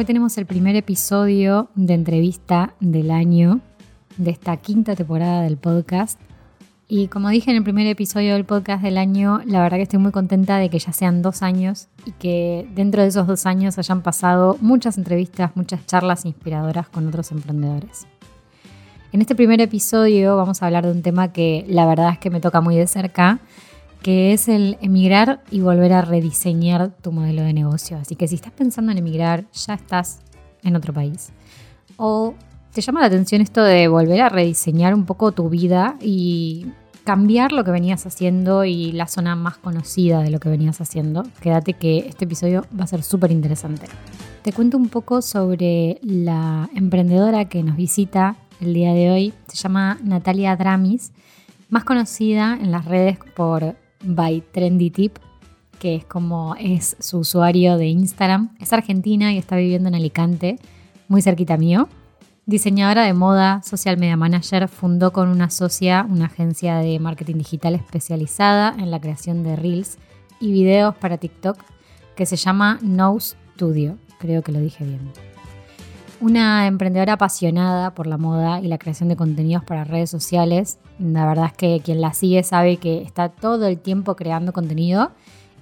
Hoy tenemos el primer episodio de entrevista del año de esta quinta temporada del podcast. Y como dije en el primer episodio del podcast del año, la verdad que estoy muy contenta de que ya sean dos años y que dentro de esos dos años hayan pasado muchas entrevistas, muchas charlas inspiradoras con otros emprendedores. En este primer episodio vamos a hablar de un tema que la verdad es que me toca muy de cerca, que es el emigrar y volver a rediseñar tu modelo de negocio. Así que si estás pensando en emigrar, ya estás en otro país. O te llama la atención esto de volver a rediseñar un poco tu vida y cambiar lo que venías haciendo y la zona más conocida de lo que venías haciendo. Quédate que este episodio va a ser súper interesante. Te cuento un poco sobre la emprendedora que nos visita el día de hoy. Se llama Natalia Dramis, más conocida en las redes por by Trendy Tip, que es como es su usuario de Instagram. Es argentina y está viviendo en Alicante, muy cerquita mío. Diseñadora de moda, social media manager, fundó con una socia una agencia de marketing digital especializada en la creación de reels y videos para TikTok que se llama No Studio. Creo que lo dije bien. Una emprendedora apasionada por la moda y la creación de contenidos para redes sociales. La verdad es que quien la sigue sabe que está todo el tiempo creando contenido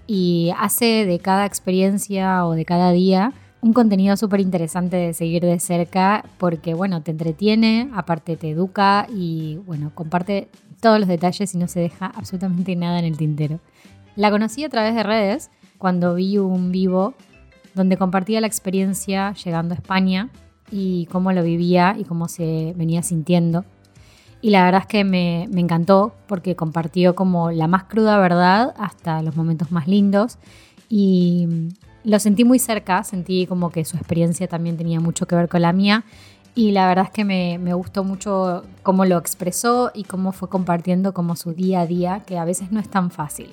y hace de cada experiencia o de cada día un contenido súper interesante de seguir de cerca porque, bueno, te entretiene, aparte te educa y, bueno, comparte todos los detalles y no se deja absolutamente nada en el tintero. La conocí a través de redes cuando vi un vivo donde compartía la experiencia llegando a España y cómo lo vivía y cómo se venía sintiendo. Y la verdad es que me, encantó porque compartió como la más cruda verdad hasta los momentos más lindos. Y lo sentí muy cerca, sentí como que su experiencia también tenía mucho que ver con la mía. Y la verdad es que me, me, gustó mucho cómo lo expresó y cómo fue compartiendo como su día a día, que a veces no es tan fácil.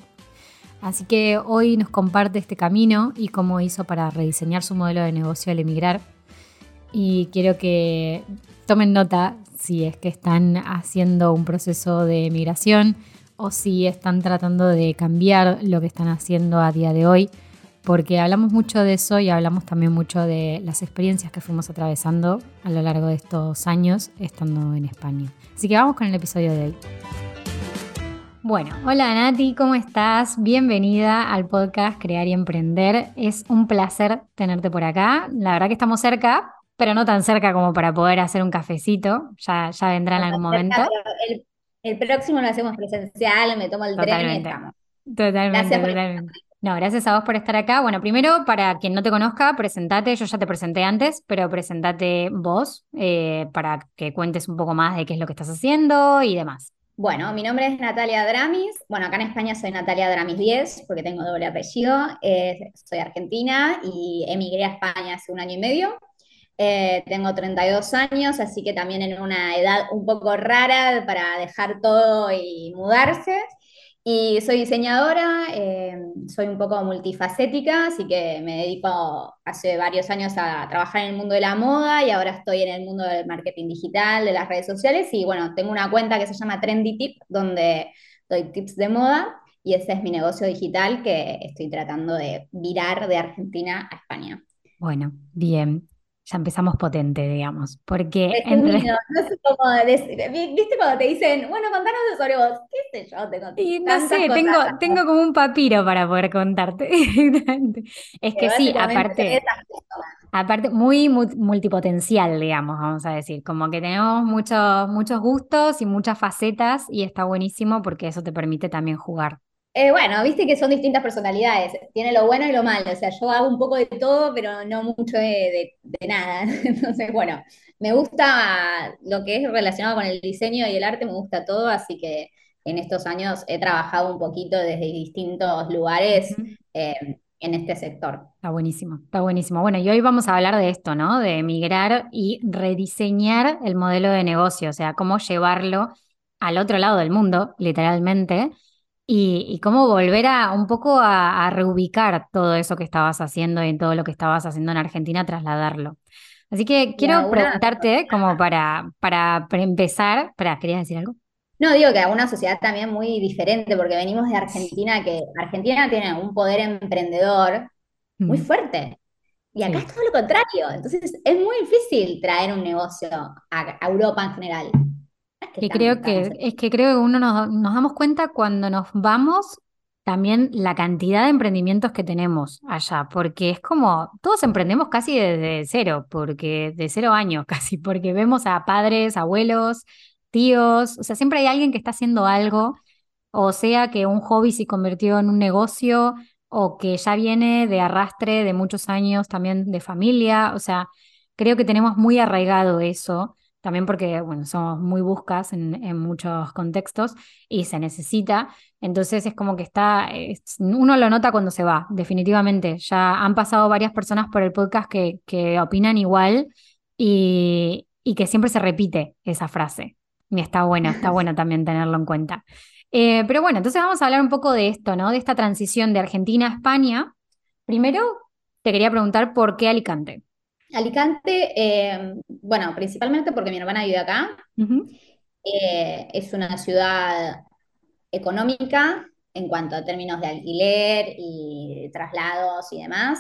Así que hoy nos comparte este camino y cómo hizo para rediseñar su modelo de negocio al emigrar y quiero que tomen nota si es que están haciendo un proceso de migración o si están tratando de cambiar lo que están haciendo a día de hoy, porque hablamos mucho de eso y hablamos también mucho de las experiencias que fuimos atravesando a lo largo de estos años estando en España. Así que vamos con el episodio de hoy. Bueno, hola Nati, ¿cómo estás? Bienvenida al podcast Crear y Emprender. Es un placer tenerte por acá. La verdad que estamos cerca, pero no tan cerca como para poder hacer un cafecito. Ya, ya vendrá en algún momento. El, próximo lo hacemos presencial, me tomo el tren y estamos. Totalmente, totalmente. No, gracias a vos por estar acá. Bueno, primero, para quien no te conozca, presentate. Yo ya te presenté antes, pero presentate vos eh, para que cuentes un poco más de qué es lo que estás haciendo y demás. Bueno, mi nombre es Natalia Dramis. Bueno, acá en España soy Natalia Dramis 10 porque tengo doble apellido. soy argentina y emigré a España hace un año y medio. Eh, tengo 32 años, así que también en una edad un poco rara para dejar todo y mudarse. Y soy diseñadora, eh, soy un poco multifacética, así que me dedico hace varios años a trabajar en el mundo de la moda y ahora estoy en el mundo del marketing digital, de las redes sociales. Y bueno, tengo una cuenta que se llama Trendy Tip, donde doy tips de moda y ese es mi negocio digital que estoy tratando de virar de Argentina a España. Bueno, bien ya empezamos potente, digamos. Porque. No sé cómo decir. ¿Viste cuando te dicen, bueno, contanos sobre vos? ¿Qué sé yo? Te y no sé, tengo, tengo como un papiro para poder contarte. es que sí, aparte. Aparte, muy multipotencial, digamos, vamos a decir. Como que tenemos muchos, muchos gustos y muchas facetas, y está buenísimo porque eso te permite también jugar. Eh, bueno, viste que son distintas personalidades, tiene lo bueno y lo malo, o sea, yo hago un poco de todo, pero no mucho de, nada. Entonces, bueno, me gusta lo que es relacionado con el diseño y el arte, me gusta todo, así que en estos años he trabajado un poquito desde distintos lugares eh, en este sector. Está buenísimo, está buenísimo. Bueno, y hoy vamos a hablar de esto, ¿no? De emigrar y rediseñar el modelo de negocio, o sea, cómo llevarlo al otro lado del mundo, literalmente y, cómo volver a un poco a, reubicar todo eso que estabas haciendo y todo lo que estabas haciendo en Argentina, trasladarlo. Así que quiero preguntarte, como para, para empezar, para, ¿querías decir algo? No, digo que a una sociedad también muy diferente, porque venimos de Argentina, que Argentina tiene un poder emprendedor muy fuerte. Y acá es todo lo contrario. Entonces es muy difícil traer un negocio a, Europa en general. que, creo que es que creo que uno nos, nos damos cuenta cuando nos vamos también la cantidad de emprendimientos que tenemos allá, porque es como, todos emprendemos casi desde cero, porque de cero años casi, porque vemos a padres, abuelos, tíos, o sea, siempre hay alguien que está haciendo algo, o sea que un hobby se convirtió en un negocio, o que ya viene de arrastre de muchos años también de familia, o sea, creo que tenemos muy arraigado eso también porque, bueno, somos muy buscas en, muchos contextos y se necesita. Entonces es como que está, uno lo nota cuando se va, definitivamente. Ya han pasado varias personas por el podcast que, que opinan igual y, que siempre se repite esa frase. Y está bueno, está bueno también tenerlo en cuenta. Eh, pero bueno, entonces vamos a hablar un poco de esto, ¿no? De esta transición de Argentina a España. Primero, te quería preguntar por qué Alicante. Alicante, eh, bueno, principalmente porque mi hermana vive acá. Eh, es una ciudad económica en cuanto a términos de alquiler y traslados y demás.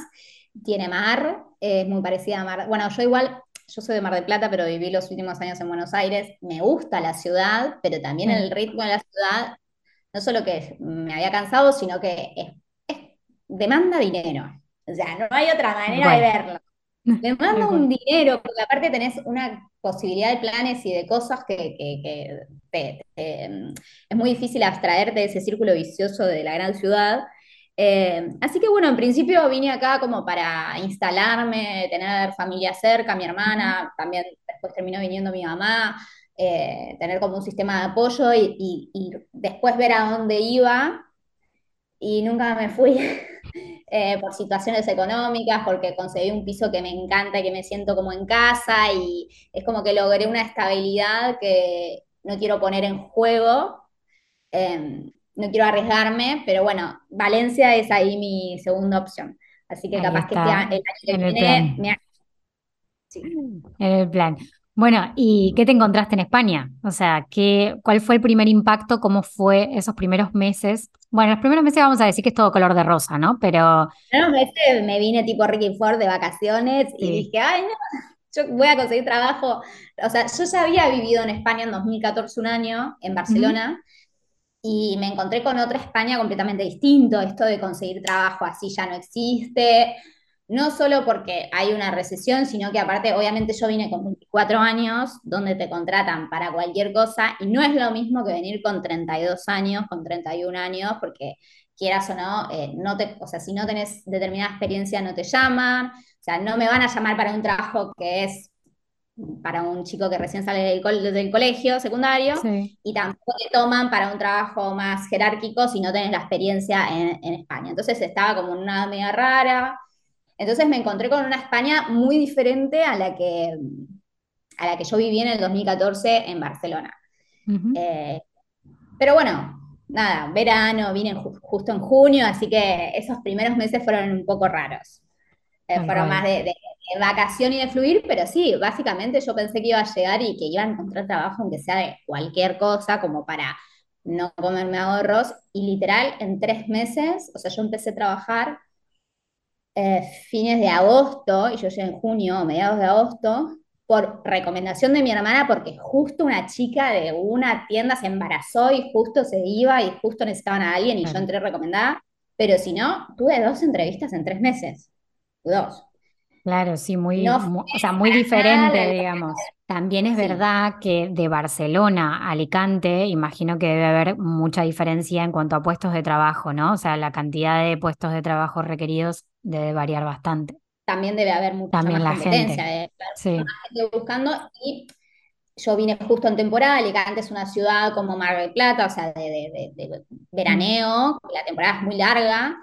Tiene mar, es muy parecida a Mar. Bueno, yo igual, yo soy de Mar del Plata, pero viví los últimos años en Buenos Aires. Me gusta la ciudad, pero también el ritmo de la ciudad, no solo que me había cansado, sino que es, demanda dinero. O sea, no hay otra manera de verlo. Me mando un dinero, porque aparte tenés una posibilidad de planes y de cosas que, es muy difícil abstraerte de ese círculo vicioso de la gran ciudad. Eh, así que bueno, en principio vine acá como para instalarme, tener familia cerca, mi hermana, también después terminó viniendo mi mamá, eh, tener como un sistema de apoyo y después ver a dónde iba y nunca me fui. Eh, por situaciones económicas, porque conseguí un piso que me encanta y que me siento como en casa y es como que logré una estabilidad que no quiero poner en juego, em, no quiero arriesgarme, pero bueno, Valencia es ahí mi segunda opción. Así que capaz que este el año que viene me... En el plan. Bueno, ¿y qué te encontraste en España? O sea, ¿qué, ¿cuál fue el primer impacto? ¿Cómo fue esos primeros meses? Bueno, los primeros meses vamos a decir que es todo color de rosa, ¿no? Pero... Los meses me vine tipo Ricky Ford de vacaciones y dije, ay, no, yo voy a conseguir trabajo. O sea, yo ya había vivido en España en 2014 un año, en Barcelona, y me encontré con otra España completamente distinto. Esto de conseguir trabajo así ya no existe no solo porque hay una recesión, sino que aparte, obviamente yo vine con 24 años, donde te contratan para cualquier cosa, y no es lo mismo que venir con 32 años, con 31 años, porque quieras o no, eh, no te, o sea, si no tenés determinada experiencia no te llaman, o sea, no me van a llamar para un trabajo que es para un chico que recién sale del, colegio secundario, y tampoco te toman para un trabajo más jerárquico si no tenés la experiencia en, en España. Entonces estaba como una media rara, entonces me encontré con una España muy diferente a la que, a la que yo viví en el 2014 en Barcelona. Eh, pero bueno, nada, verano, vine justo en junio, así que esos primeros meses fueron un poco raros. Eh, fueron más de, vacación y de fluir, pero sí, básicamente yo pensé que iba a llegar y que iba a encontrar trabajo, aunque sea de cualquier cosa, como para no comerme ahorros. Y literal, en tres meses, o sea, yo empecé a trabajar eh, fines de agosto, y yo llegué en junio, mediados de agosto, por recomendación de mi hermana, porque justo una chica de una tienda se embarazó y justo se iba y justo necesitaban a alguien y yo entré recomendada. Pero si no, tuve dos entrevistas en tres meses. Dos. Claro, sí, muy, o sea, muy diferente, digamos. También es verdad que de Barcelona a Alicante, imagino que debe haber mucha diferencia en cuanto a puestos de trabajo, ¿no? O sea, la cantidad de puestos de trabajo requeridos debe variar bastante. También debe haber mucha También más la competencia, gente. sí. gente buscando y yo vine justo en temporada, Alicante es una ciudad como Mar del Plata, o sea, de, de veraneo, la temporada es muy larga,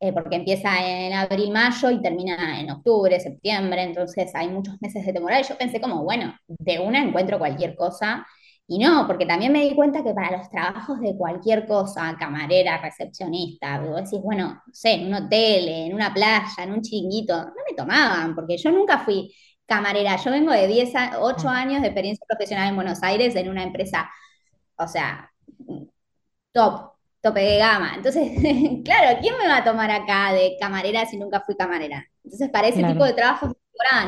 eh, porque empieza en abril, mayo y termina en octubre, septiembre, entonces hay muchos meses de temporada y yo pensé como, bueno, de una encuentro cualquier cosa. Y no, porque también me di cuenta que para los trabajos de cualquier cosa, camarera, recepcionista, vos decís, bueno, no sé, en un hotel, en una playa, en un chiringuito, no me tomaban, porque yo nunca fui camarera. Yo vengo de 10 a 8 años de experiencia profesional en Buenos Aires en una empresa, o sea, top, tope de gama. Entonces, claro, ¿quién me va a tomar acá de camarera si nunca fui camarera? Entonces, para ese tipo de trabajos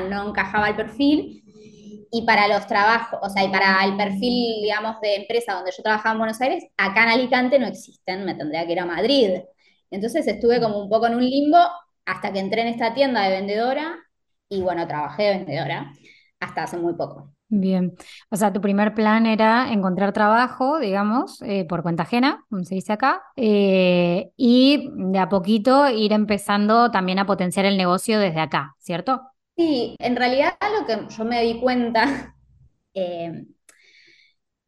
no encajaba el perfil. Y para los trabajos, o sea, y para el perfil, digamos, de empresa donde yo trabajaba en Buenos Aires, acá en Alicante no existen, me tendría que ir a Madrid. Entonces estuve como un poco en un limbo hasta que entré en esta tienda de vendedora y bueno, trabajé de vendedora hasta hace muy poco. Bien, o sea, tu primer plan era encontrar trabajo, digamos, eh, por cuenta ajena, como se dice acá, eh, y de a poquito ir empezando también a potenciar el negocio desde acá, ¿cierto? Sí, en realidad lo que yo me di cuenta, eh,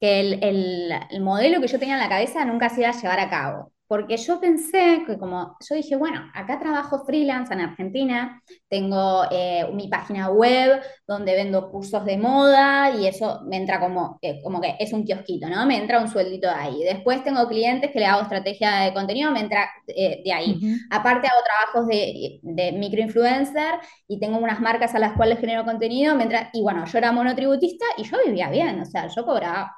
que el, modelo que yo tenía en la cabeza nunca se iba a llevar a cabo porque yo pensé que como, yo dije, bueno, acá trabajo freelance en Argentina, tengo eh, mi página web donde vendo cursos de moda y eso me entra como, eh, como que es un kiosquito, ¿no? Me entra un sueldito de ahí. Después tengo clientes que le hago estrategia de contenido, me entra eh, de ahí. Aparte hago trabajos de, de microinfluencer y tengo unas marcas a las cuales genero contenido, me entra, y bueno, yo era monotributista y yo vivía bien, o sea, yo cobraba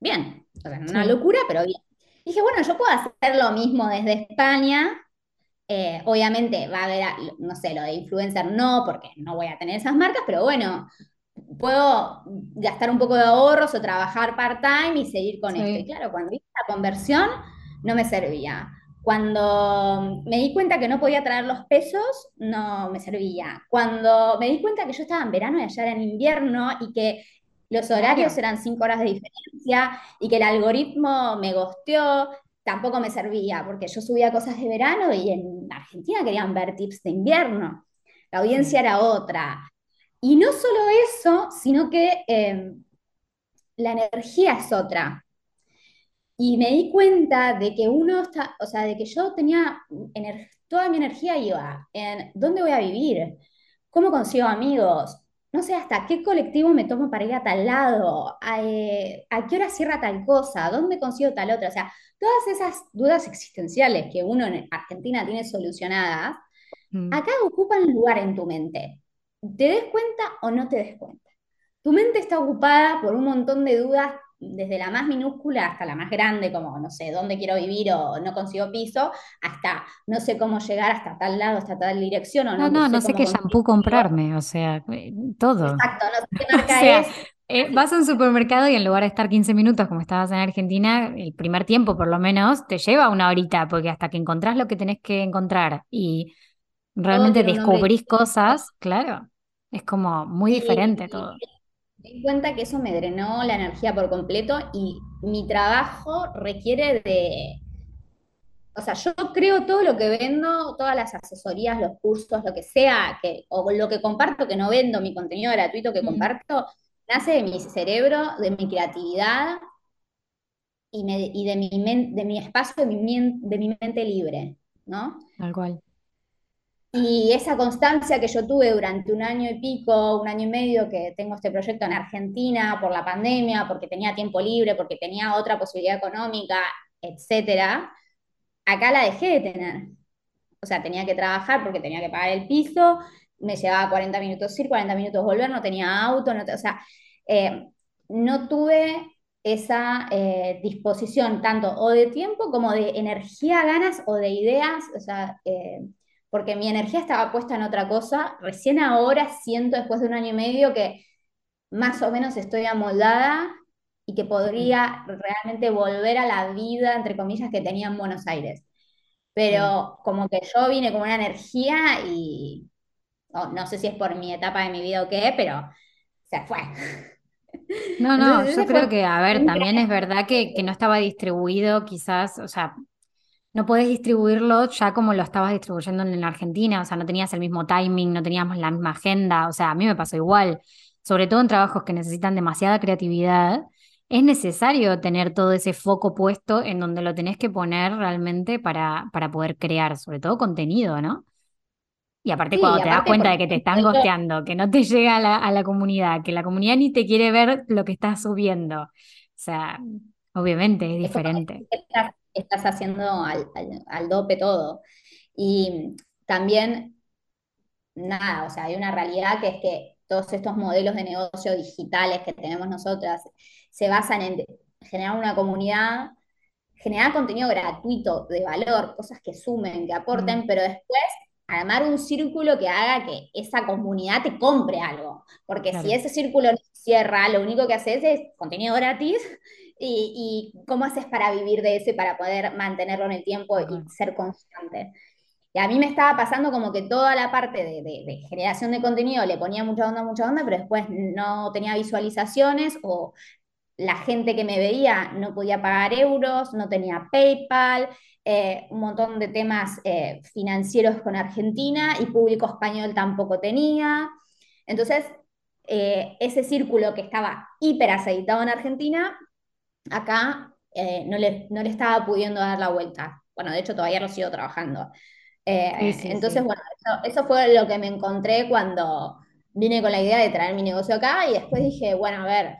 bien, o sea, una locura, pero bien dije, bueno, yo puedo hacer lo mismo desde España. Eh, obviamente va a haber, no sé, lo de influencer no, porque no voy a tener esas marcas, pero bueno, puedo gastar un poco de ahorros o trabajar part-time y seguir con esto. Y claro, cuando hice la conversión no me servía. Cuando me di cuenta que no podía traer los pesos, no me servía. Cuando me di cuenta que yo estaba en verano y allá era en invierno y que los horarios eran cinco horas de diferencia y que el algoritmo me gosteó, tampoco me servía, porque yo subía cosas de verano y en Argentina querían ver tips de invierno. La audiencia era otra. Y no solo eso, sino que em, la energía es otra. Y me di cuenta de que uno está, o sea, de que yo tenía toda mi energía iba en dónde voy a vivir, cómo consigo amigos, no sé hasta qué colectivo me tomo para ir a tal lado, eh, a, qué hora cierra tal cosa, dónde consigo tal otra. O sea, todas esas dudas existenciales que uno en Argentina tiene solucionadas, mm. acá ocupan lugar en tu mente. ¿Te des cuenta o no te des cuenta? Tu mente está ocupada por un montón de dudas desde la más minúscula hasta la más grande, como no sé dónde quiero vivir o no consigo piso, hasta no sé cómo llegar hasta tal lado, hasta tal dirección o no. No, no, no sé, qué shampoo comprarme, o sea, eh, todo. Exacto, no sé qué marca es. Eh, vas a un supermercado y en lugar de estar 15 minutos como estabas en Argentina, el primer tiempo por lo menos te lleva una horita, porque hasta que encontrás lo que tenés que encontrar y realmente descubrís cosas, claro, es como muy diferente todo. Me di cuenta que eso me drenó la energía por completo y mi trabajo requiere de, o sea, yo creo todo lo que vendo, todas las asesorías, los cursos, lo que sea, que, o lo que comparto que no vendo, mi contenido gratuito que mm. comparto, nace de mi cerebro, de mi creatividad y, de, mi de mi espacio, de mi, de mi mente libre, ¿no? Tal cual. Y esa constancia que yo tuve durante un año y pico, un año y medio que tengo este proyecto en Argentina por la pandemia, porque tenía tiempo libre, porque tenía otra posibilidad económica, etcétera, acá la dejé de tener. O sea, tenía que trabajar porque tenía que pagar el piso, me llevaba 40 minutos ir, 40 minutos volver, no tenía auto, no o sea, eh, no tuve esa eh, disposición tanto o de tiempo como de energía, ganas o de ideas, o sea, eh, porque mi energía estaba puesta en otra cosa. Recién ahora siento, después de un año y medio, que más o menos estoy amoldada y que podría realmente volver a la vida, entre comillas, que tenía en Buenos Aires. Pero como que yo vine con una energía y no, sé si es por mi etapa de mi vida o qué, pero se fue. No, no, yo creo que, a ver, también es verdad que, que no estaba distribuido quizás, o sea, no puedes distribuirlo ya como lo estabas distribuyendo en la Argentina, o sea, no tenías el mismo timing, no teníamos la misma agenda, o sea, a mí me pasó igual, sobre todo en trabajos que necesitan demasiada creatividad, es necesario tener todo ese foco puesto en donde lo tenés que poner realmente para, para poder crear, sobre todo contenido, ¿no? Y aparte cuando te das cuenta de que te están gosteando, que no te llega a la, a la comunidad, que la comunidad ni te quiere ver lo que estás subiendo, o sea, obviamente es diferente estás haciendo al, dope todo. Y también, nada, o sea, hay una realidad que es que todos estos modelos de negocio digitales que tenemos nosotras se basan en generar una comunidad generar contenido gratuito, de valor, cosas que sumen, que aporten, Mm. pero después armar un círculo que haga que esa comunidad te compre algo. Porque si ese círculo no cierra, lo único que haces es contenido gratis y, y cómo haces para vivir de eso y para poder mantenerlo en el tiempo y ser constante. Y a mí me estaba pasando como que toda la parte de, de- de generación de contenido le ponía mucha onda, mucha onda, pero después no tenía visualizaciones o la gente que me veía no podía pagar euros, no tenía PayPal, eh, un montón de temas eh, financieros con Argentina y público español tampoco tenía. Entonces, eh, ese círculo que estaba hiper aceitado en Argentina, acá eh, no le, no le estaba pudiendo dar la vuelta. Bueno, de hecho todavía lo sigo trabajando. Sí, Eh, sí, entonces, sí. bueno, eso, eso fue lo que me encontré cuando vine con la idea de traer mi negocio acá y después dije, bueno, a ver,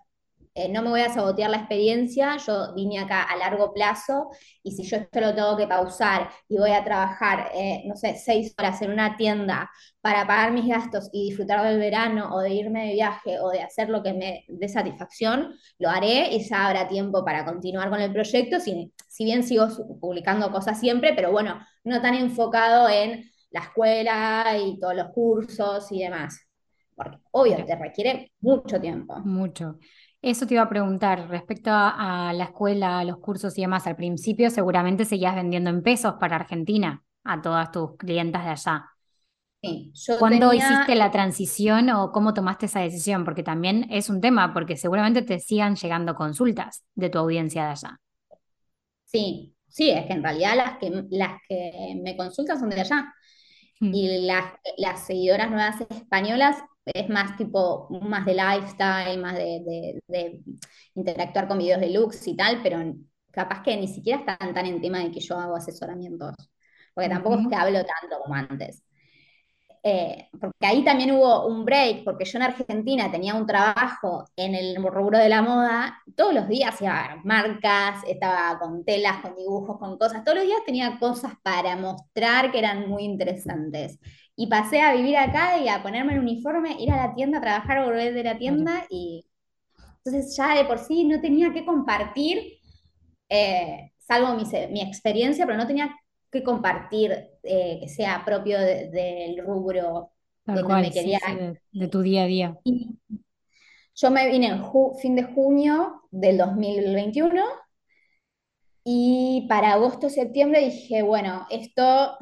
eh, no me voy a sabotear la experiencia, yo vine acá a largo plazo y si yo esto lo tengo que pausar y voy a trabajar, eh, no sé, seis horas en una tienda para pagar mis gastos y disfrutar del verano o de irme de viaje o de hacer lo que me dé satisfacción, lo haré y ya habrá tiempo para continuar con el proyecto, si, si bien sigo publicando cosas siempre, pero bueno, no tan enfocado en la escuela y todos los cursos y demás. Porque obvio, te requiere mucho tiempo. mucho. Eso te iba a preguntar respecto a, a la escuela, a los cursos y demás. Al principio seguramente seguías vendiendo en pesos para Argentina a todas tus clientas de allá. Sí, yo ¿Cuándo tenía, hiciste la transición o cómo tomaste esa decisión? Porque también es un tema, porque seguramente te sigan llegando consultas de tu audiencia de allá. sí, sí, es que en realidad las que, las que me consultan son de allá. Mm. Y las, las seguidoras nuevas españolas es más tipo, más de lifestyle, más de, de- de interactuar con videos de looks y tal, pero capaz que ni siquiera están tan en tema de que yo hago asesoramientos, porque tampoco es que hablo tanto como antes. Eh, porque ahí también hubo un break, porque yo en Argentina tenía un trabajo en el rubro de la moda, todos los días iba a ver marcas, estaba con telas, con dibujos, con cosas, todos los días tenía cosas para mostrar que eran muy interesantes. Y pasé a vivir acá y a ponerme el uniforme, ir a la tienda, a trabajar, volver de la tienda y entonces ya de por sí no tenía que compartir eh, salvo mi, mi, experiencia, pero no tenía que compartir eh, que sea propio de, del rubro donde cual, me sí, quería. sí, de, de tu día a día. Y yo me vine en fin de junio del 2021 y para agosto-septiembre dije, bueno, esto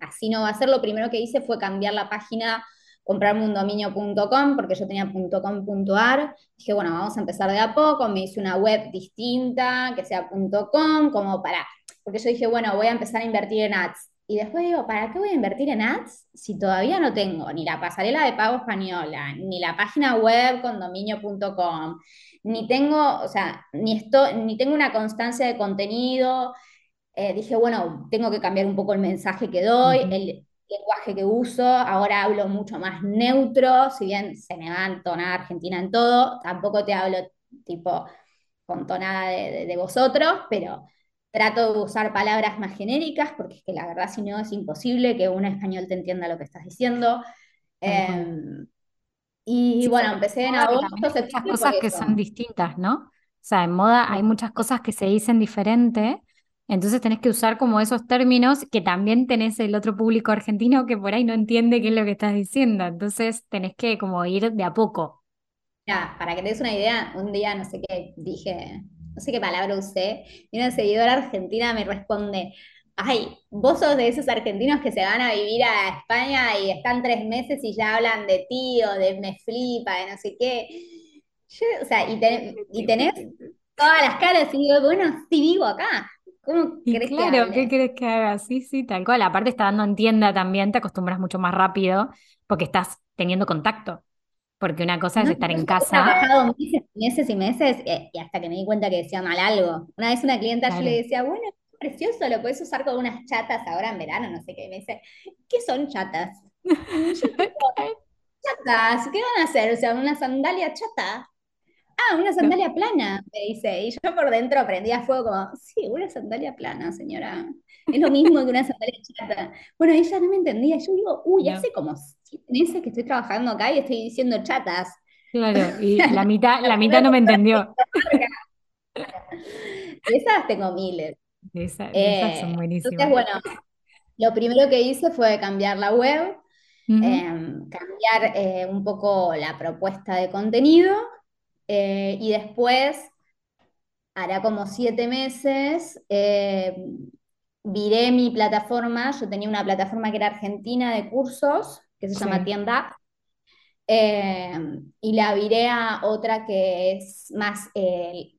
así no va a ser. Lo primero que hice fue cambiar la página comprarme un dominio.com porque yo tenía .com.ar. Dije, bueno, vamos a empezar de a poco. Me hice una web distinta, que sea .com, como para... Porque yo dije, bueno, voy a empezar a invertir en ads. Y después digo, ¿para qué voy a invertir en ads si todavía no tengo ni la pasarela de pago española, ni la página web con dominio.com, ni tengo, o sea, ni, esto, ni tengo una constancia de contenido? Eh, dije, bueno, tengo que cambiar un poco el mensaje que doy, el lenguaje que uso, ahora hablo mucho más neutro, si bien se me va a entonar Argentina en todo, tampoco te hablo tipo con tonada de, de, de vosotros, pero trato de usar palabras más genéricas, porque es que la verdad si no es imposible que un español te entienda lo que estás diciendo. Eh, y Sí, bueno, empecé en agosto, hay muchas cosas que son distintas, ¿no? O sea, en moda hay muchas cosas que se dicen diferente, entonces tenés que usar como esos términos que también tenés el otro público argentino que por ahí no entiende qué es lo que estás diciendo, entonces tenés que como ir de a poco. Ya, para que te des una idea, un día no sé qué dije, no sé qué palabra usé, y una seguidora argentina me responde, ay, vos sos de esos argentinos que se van a vivir a España y están tres meses y ya hablan de ti o de me flipa, de no sé qué. Yo, o sea, y, ten- y tenés todas las caras y digo, bueno, sí vivo acá, ¿cómo Y querés que claro, ¿qué hable? querés que haga? Sí, sí, tal cual. Aparte está dando en tienda también, te acostumbras mucho más rápido porque estás teniendo contacto. Porque una cosa es No, estar en he casa, trabajado meses y meses y meses eh, y hasta que me di cuenta que decía mal algo. Una vez una clienta yo le claro. decía, bueno, es precioso, lo puedes usar con unas chatas ahora en verano, no sé qué. Y me dice, ¿qué son chatas? Y yo chatas, ¿qué van a hacer? O sea, una sandalia chata. Ah, una sandalia plana, me dice. Y yo por dentro prendía fuego como, sí, una sandalia plana, señora. Es lo mismo que una sandalia chata. Bueno, ella no me entendía. Yo digo, uy, no, hace como siete meses que estoy trabajando acá y estoy diciendo chatas. claro. Y la mitad, La mitad no me entendió. Esas tengo miles. Esas, Eh, son entonces, buenísimas. bueno, lo primero que hice fue cambiar la web, em, cambiar eh, un poco la propuesta de contenido eh, y después, hará como siete meses, eh, viré mi plataforma. Yo tenía una plataforma que era argentina de cursos, que se llama Sí. Tienda eh, y la viré a otra que es más eh,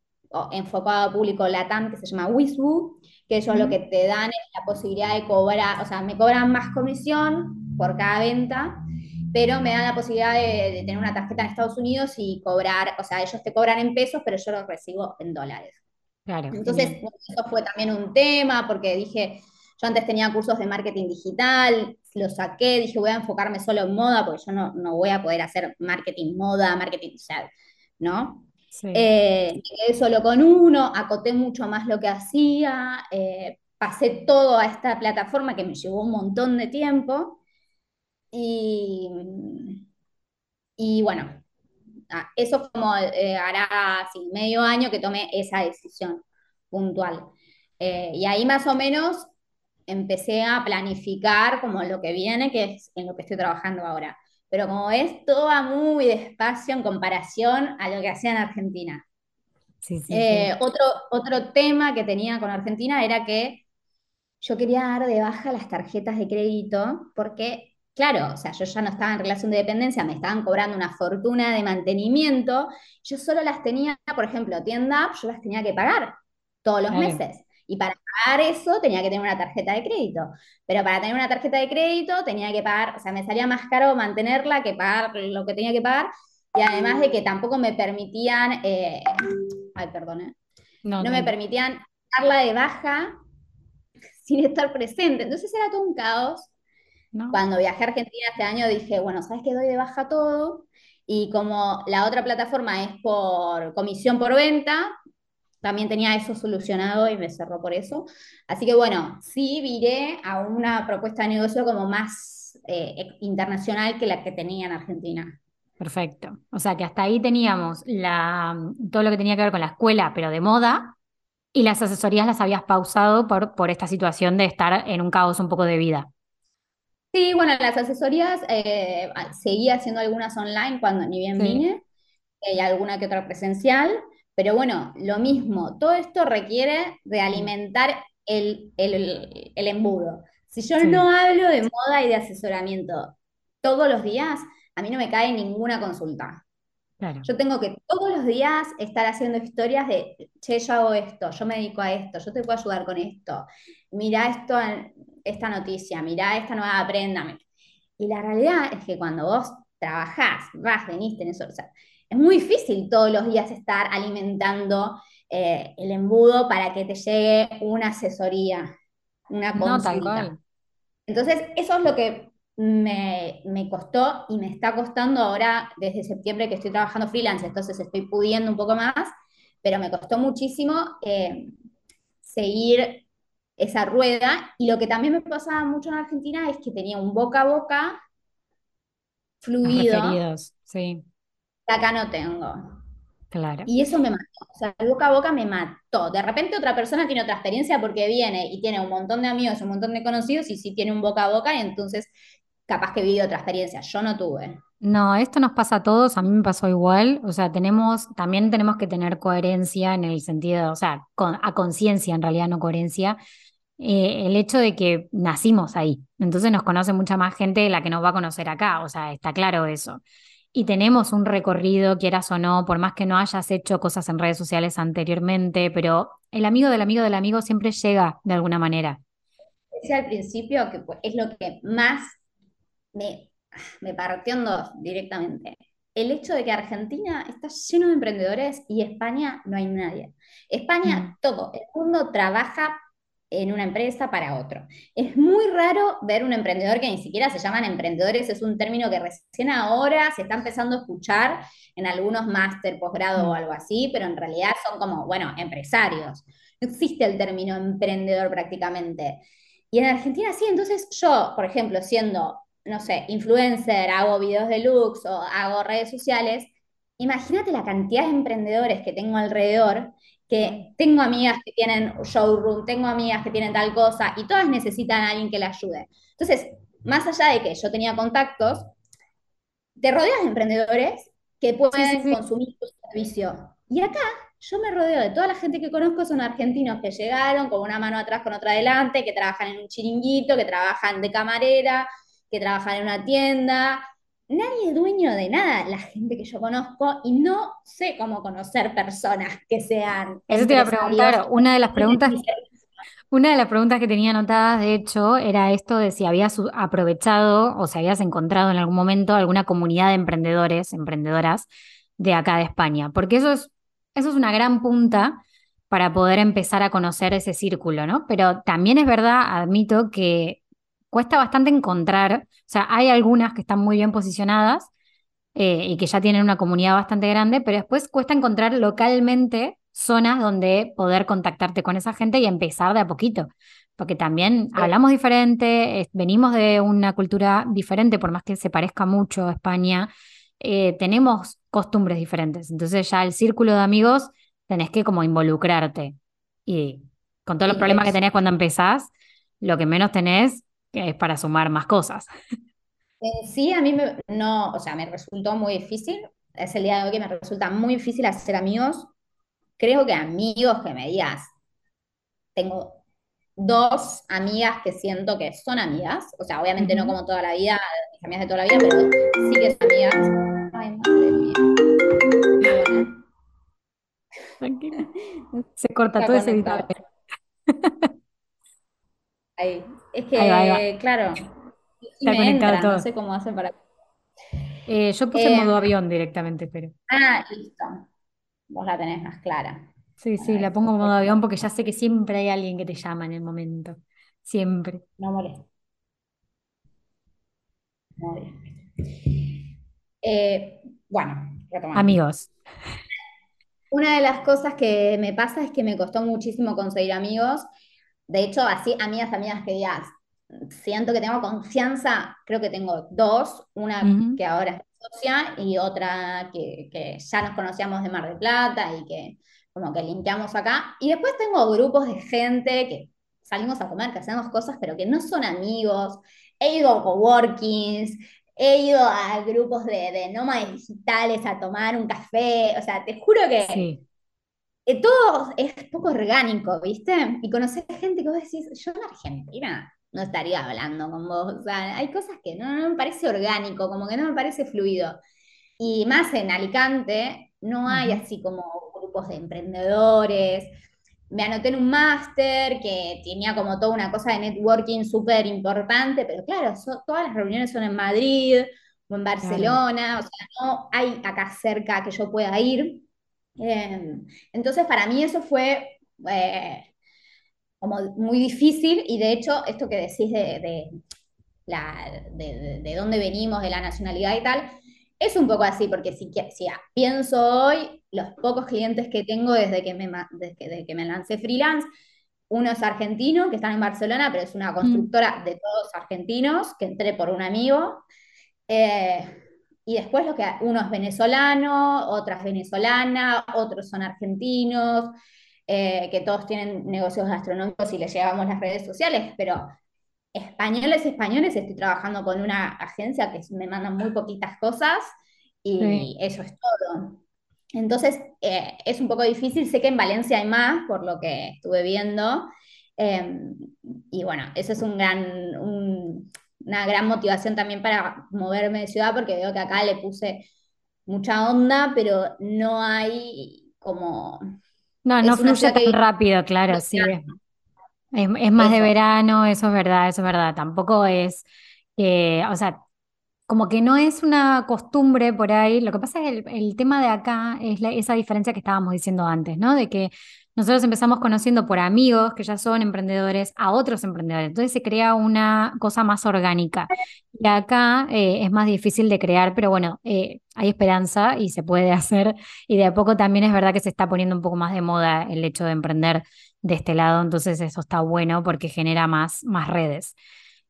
enfocada a público LATAM, que se llama Wisbu, que ellos lo Ujú, que te dan es la posibilidad de cobrar, o sea, me cobran más comisión por cada venta, pero me dan la posibilidad de, de tener una tarjeta en Estados Unidos y cobrar, o sea, ellos te cobran en pesos, pero yo lo recibo en dólares. Claro, Entonces, genial. eso fue también un tema, porque dije, yo antes tenía cursos de marketing digital, lo saqué, dije, voy a enfocarme solo en moda, porque yo no, no voy a poder hacer marketing moda, marketing, sea, ¿no? Sí, Eh, me quedé solo con uno, acoté mucho más lo que hacía, eh, pasé todo a esta plataforma que me llevó un montón de tiempo y, y bueno, ah, eso como eh, hará así, medio año que tomé esa decisión puntual. Eh, y ahí más o menos empecé a planificar como lo que viene, que es en lo que estoy trabajando ahora. Pero como ves, todo va muy despacio en comparación a lo que hacía en Argentina. sí, sí, Eh, sí. otro, otro tema que tenía con Argentina era que yo quería dar de baja las tarjetas de crédito porque, claro, o sea, yo ya no estaba en relación de dependencia, me estaban cobrando una fortuna de mantenimiento, yo solo las tenía, por ejemplo, tienda app, yo las tenía que pagar todos los meses. Y para pagar eso tenía que tener una tarjeta de crédito. Pero para tener una tarjeta de crédito tenía que pagar, o sea, me salía más caro mantenerla que pagar lo que tenía que pagar. Y además de que tampoco me permitían, eh, ay, perdón, eh, No, no me permitían darla de baja sin estar presente. Entonces era todo un caos. ¿No? Cuando viajé a Argentina este año dije, bueno, ¿sabes qué? Doy de baja todo. Y como la otra plataforma es por comisión por venta, también tenía eso solucionado y me cerró por eso. Así que bueno, sí viré a una propuesta de negocio como más eh, internacional que la que tenía en Argentina. Perfecto. O sea que hasta ahí teníamos la, todo lo que tenía que ver con la escuela, pero de moda, y las asesorías las habías pausado por, por esta situación de estar en un caos un poco de vida. Sí, bueno, las asesorías eh, seguía haciendo algunas online cuando ni bien Sí, vine, eh, y alguna que otra presencial, pero bueno, lo mismo, todo esto requiere de alimentar el, el, el embudo. Si yo no hablo de moda y de asesoramiento todos los días, a mí no me cae ninguna consulta. claro. Yo tengo que todos los días estar haciendo historias de, che, yo hago esto, yo me dedico a esto, yo te puedo ayudar con esto, mira esto, esta noticia, mira esta nueva prenda. Y la realidad es que cuando vos trabajás, vas, venís, tenés, o sea, es muy difícil todos los días estar alimentando eh, el embudo para que te llegue una asesoría, una consulta. Entonces, eso es lo que me, me costó y me está costando ahora desde septiembre que estoy trabajando freelance, entonces estoy pudiendo un poco más, pero me costó muchísimo eh, seguir esa rueda. Y lo que también me pasaba mucho en Argentina es que tenía un boca a boca fluido, referidos, sí, acá no tengo. claro. Y eso me mató, o sea, el boca a boca me mató. De repente otra persona tiene otra experiencia porque viene y tiene un montón de amigos, un montón de conocidos y sí tiene un boca a boca y entonces capaz que vive otra experiencia. Yo no tuve. No, esto nos pasa a todos, a mí me pasó igual, o sea, tenemos, también tenemos que tener coherencia en el sentido, o sea, con- a conciencia en realidad, no coherencia, eh, el hecho de que nacimos ahí, entonces nos conoce mucha más gente de la que nos va a conocer acá, o sea, está claro eso. Y tenemos un recorrido, quieras o no, por más que no hayas hecho cosas en redes sociales anteriormente, pero el amigo del amigo del amigo siempre llega de alguna manera. Decía al principio que pues, es lo que más me, me partió en dos directamente. El hecho de que Argentina está lleno de emprendedores y España no hay nadie. Mm, España, todo, el mundo trabaja en una empresa para otro. Es muy raro ver un emprendedor que ni siquiera se llaman emprendedores, es un término que recién ahora se está empezando a escuchar en algunos máster, posgrado o mm, algo así, pero en realidad son como, bueno, empresarios. No existe el término emprendedor prácticamente. Y en Argentina sí, entonces yo, por ejemplo, siendo no sé, influencer, hago videos de looks o hago redes sociales, imagínate la cantidad de emprendedores que tengo alrededor que tengo amigas que tienen showroom, tengo amigas que tienen tal cosa, y todas necesitan a alguien que les ayude. Entonces, más allá de que yo tenía contactos, te rodeas de emprendedores que pueden consumir tu servicio. Y acá yo me rodeo de toda la gente que conozco, son argentinos que llegaron con una mano atrás, con otra adelante, que trabajan en un chiringuito, que trabajan de camarera, que trabajan en una tienda. Nadie es dueño de nada, la gente que yo conozco, y no sé cómo conocer personas que sean. Eso te iba a preguntar, una de las preguntas. Una de las preguntas que tenía anotadas, de hecho, era esto de si habías aprovechado o si habías encontrado en algún momento alguna comunidad de emprendedores, emprendedoras de acá de España, porque eso es, eso es una gran punta para poder empezar a conocer ese círculo, ¿no? Pero también es verdad, admito que cuesta bastante encontrar, o sea, hay algunas que están muy bien posicionadas eh, y que ya tienen una comunidad bastante grande, pero después cuesta encontrar localmente zonas donde poder contactarte con esa gente y empezar de a poquito, porque también hablamos diferente, venimos de una cultura diferente, por más que se parezca mucho a España, eh, tenemos costumbres diferentes, entonces ya el círculo de amigos tenés que como involucrarte. Y con todos los problemas que tenés cuando empezás, lo que menos tenés es para sumar más cosas. Eh, sí, a mí me, no, o sea, me resultó muy difícil. Es el día de hoy que me resulta muy difícil hacer amigos. Creo que amigos que me digas, tengo dos amigas que siento que son amigas, o sea, obviamente no como toda la vida, mis amigas de toda la vida, pero sí que son amigas. Ay, madre mía. Se corta todo ese Ahí. Es que, claro, me entra, no sé cómo hacer para... Eh, yo puse en modo eh, avión directamente, pero... Ah, listo. Vos la tenés más clara. Sí, sí, la pongo en modo avión porque ya sé que siempre hay alguien que te llama en el momento. Siempre. No molesta. No eh, bueno, retomando. Amigos. Una de las cosas que me pasa es que me costó muchísimo conseguir amigos de hecho, así, amigas, amigas que digas, siento que tengo confianza, creo que tengo dos, una que ahora es socia y otra que, ya nos conocíamos de Mar del Plata y que como que limpiamos acá. Y después tengo grupos de gente que salimos a comer, que hacemos cosas, pero que no son amigos. He ido a coworkings, he ido a grupos de, de nómades digitales a tomar un café. O sea, te juro que eh, todo es poco orgánico, ¿viste? Y conocer gente que vos decís, yo en Argentina no estaría hablando con vos. O sea, hay cosas que no, me parece orgánico, como que no me parece fluido. Y más en Alicante, no hay así como grupos de emprendedores. Me anoté en un máster que tenía como toda una cosa de networking súper importante, pero claro, todas las reuniones son en Madrid o en Barcelona, o sea, no hay acá cerca que yo pueda ir. Em, entonces, para mí eso fue eh, como muy difícil y de hecho, esto que decís de, de, dónde venimos, de la nacionalidad y tal, es un poco así, porque si, si pienso hoy, los pocos clientes que tengo desde que me, desde que me lancé freelance, uno es argentino, que están en Barcelona, pero es una mm. constructora de todos argentinos, que entré por un amigo. Eh, y después lo que uno es venezolano, otra es venezolana, otros son argentinos, eh, que todos tienen negocios gastronómicos y les llevamos las redes sociales, pero españoles, españoles, estoy trabajando con una agencia que me mandan muy poquitas cosas y eso es todo. Entonces, eh, es un poco difícil, sé que en Valencia hay más, por lo que estuve viendo, em, y bueno, eso es un gran, una gran motivación también para moverme de ciudad, porque veo que acá le puse mucha onda, pero no hay como... No, no fluye tan rápido, claro, sí. Es, más de verano, eso es verdad, eso es verdad. Tampoco es, que o sea, como que no es una costumbre por ahí. Lo que pasa es que el, tema de acá es esa diferencia que estábamos diciendo antes, ¿no? De que nosotros empezamos conociendo por amigos que ya son emprendedores a otros emprendedores. Entonces se crea una cosa más orgánica. Y acá eh, es más difícil de crear, pero bueno, eh, hay esperanza y se puede hacer. Y de a poco también es verdad que se está poniendo un poco más de moda el hecho de emprender de este lado. Entonces eso está bueno porque genera más, más redes.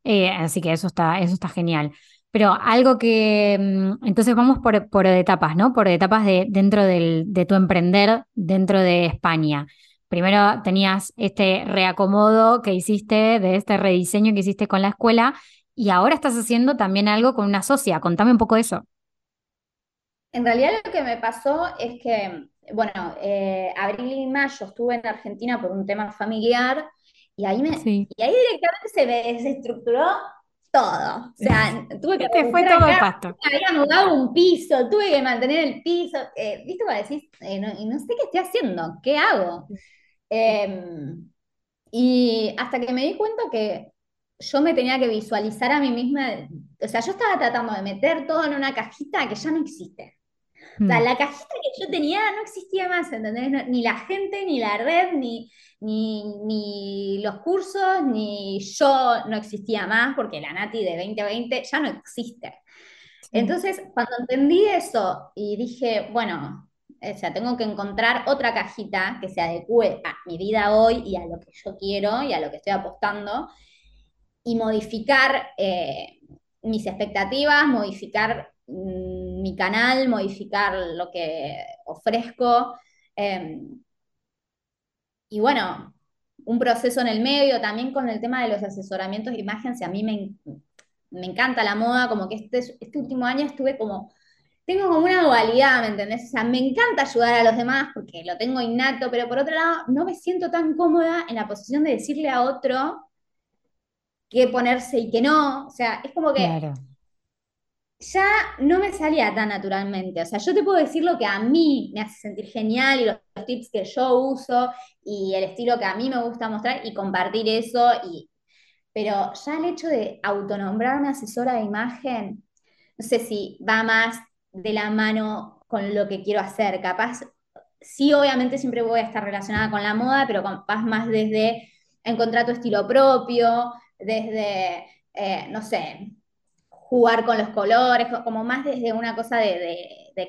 Eh, así que eso está, eso está genial. Pero algo que, mm, entonces vamos por, por etapas, ¿no? Por etapas de, dentro del, de tu emprender dentro de España. Primero tenías este reacomodo que hiciste, de este rediseño que hiciste con la escuela, y ahora estás haciendo también algo con una socia. Contame un poco eso. En realidad lo que me pasó es que, bueno, eh, abril y mayo estuve en Argentina por un tema familiar y ahí, me, y ahí directamente se me desestructuró todo. O sea, tuve que... Te fue todo pasto. Había mudado un piso, tuve que mantener el piso. Eh, ¿Viste cómo decís? Eh, no sé qué estoy haciendo, ¿qué hago? Em, y hasta que me di cuenta que yo me tenía que visualizar a mí misma, o sea, yo estaba tratando de meter todo en una cajita que ya no existe. O sea, mm. la cajita que yo tenía no existía más, ¿entendés? ni la gente, ni la red, ni, ni, los cursos, ni yo no existía más, porque la Nati de 2020 ya no existe. Entonces, cuando entendí eso y dije, bueno, o sea, tengo que encontrar otra cajita que se adecue a mi vida hoy y a lo que yo quiero y a lo que estoy apostando, y modificar eh, mis expectativas, modificar mm, mi canal, modificar lo que ofrezco. Em, y bueno, un proceso en el medio, también con el tema de los asesoramientos de imagen, si a mí me, me, encanta la moda, como que este, este último año estuve como, tengo como una dualidad, ¿me entendés? O sea, me encanta ayudar a los demás porque lo tengo innato, pero por otro lado, no me siento tan cómoda en la posición de decirle a otro qué ponerse y qué no. O sea, es como que ya no me salía tan naturalmente. O sea, yo te puedo decir lo que a mí me hace sentir genial y los, tips que yo uso y el estilo que a mí me gusta mostrar y compartir eso. Y, pero ya el hecho de autonombrarme asesora de imagen, no sé si va más de la mano con lo que quiero hacer. Capaz, sí, obviamente siempre voy a estar relacionada con la moda, pero capaz más desde encontrar tu estilo propio, desde, eh, no sé, jugar con los colores, como más desde una cosa de, de,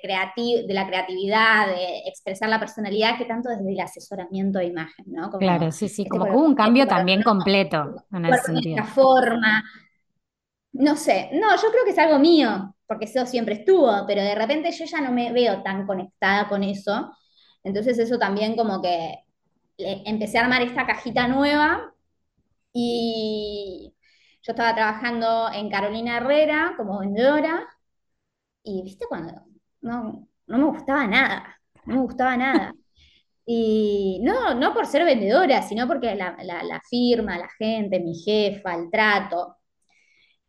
de, la creatividad, de expresar la personalidad, que tanto desde el asesoramiento de imagen, ¿no? claro, sí, sí, este como hubo un cambio también completo en ese sentido. forma, no sé, no, yo creo que es algo mío, porque eso siempre estuvo, pero de repente yo ya no me veo tan conectada con eso, entonces eso también como que empecé a armar esta cajita nueva y yo estaba trabajando en Carolina Herrera como vendedora y, viste, cuando no, no me gustaba nada, no me gustaba nada. Y no, no por ser vendedora, sino porque la, la, firma, la gente, mi jefa, el trato.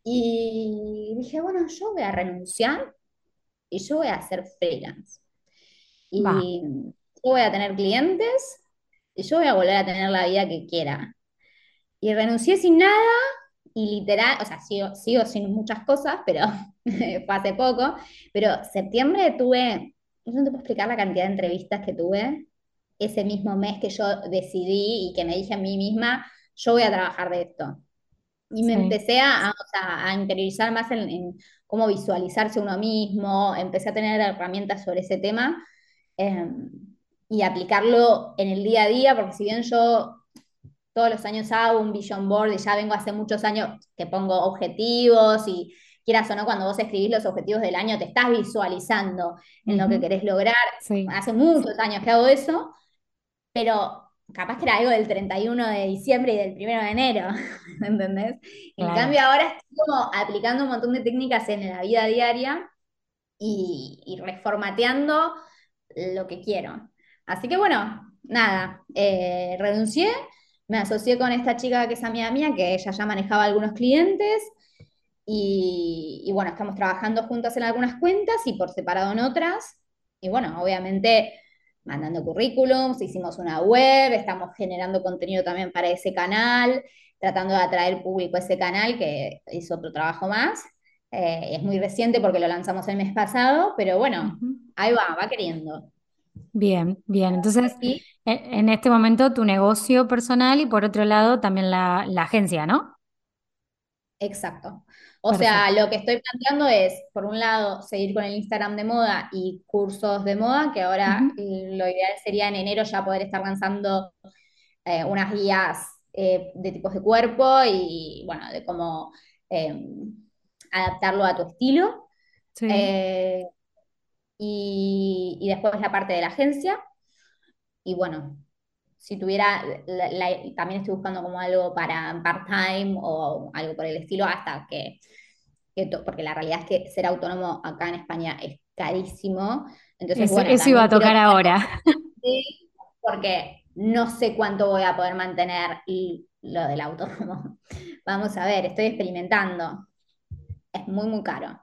Y dije, bueno, yo voy a renunciar y yo voy a hacer freelance. Y yo voy a tener clientes y yo voy a volver a tener la vida que quiera. Y renuncié sin nada y literal, o sea, sigo, sigo sin muchas cosas, pero fue hace poco, pero septiembre tuve, no te puedo explicar la cantidad de entrevistas que tuve ese mismo mes que yo decidí y que me dije a mí misma, yo voy a trabajar de esto. Y me empecé a, a, interiorizar más en, cómo visualizarse uno mismo, empecé a tener herramientas sobre ese tema em, y aplicarlo en el día a día, porque si bien yo todos los años hago un vision board y ya vengo hace muchos años que pongo objetivos y quieras o no, cuando vos escribís los objetivos del año, te estás visualizando en lo que querés lograr. Hace muchos años que hago eso, pero capaz que era algo del 31 de diciembre y del 1 de enero, ¿entendés? En cambio ahora estoy como aplicando un montón de técnicas en la vida diaria y, reformateando lo que quiero. Así que bueno, nada, eh, renuncié me asocié con esta chica que es amiga mía, que ella ya manejaba algunos clientes. Y, bueno, estamos trabajando juntas en algunas cuentas y por separado en otras. Y bueno, obviamente mandando currículums, hicimos una web, estamos generando contenido también para ese canal, tratando de atraer público a ese canal, que es otro trabajo más. Eh, es muy reciente porque lo lanzamos el mes pasado, pero bueno, ahí va, va queriendo. Bien, bien. Entonces, e, en este momento tu negocio personal y por otro lado también la, agencia, ¿no? Exacto. O sea, lo que estoy planteando es, por un lado, seguir con el Instagram de moda y cursos de moda, que ahora lo ideal sería en enero ya poder estar lanzando eh, unas guías eh, de tipos de cuerpo y, bueno, de cómo em, adaptarlo a tu estilo. Eh, y, y, después la parte de la agencia. Y bueno, si tuviera, también estoy buscando como algo para part-time o algo por el estilo hasta que, porque la realidad es que ser autónomo acá en España es carísimo. Entonces, eso, eso iba a tocar ahora. Porque no sé cuánto voy a poder mantener lo del autónomo. Vamos a ver, estoy experimentando. Es muy, muy caro.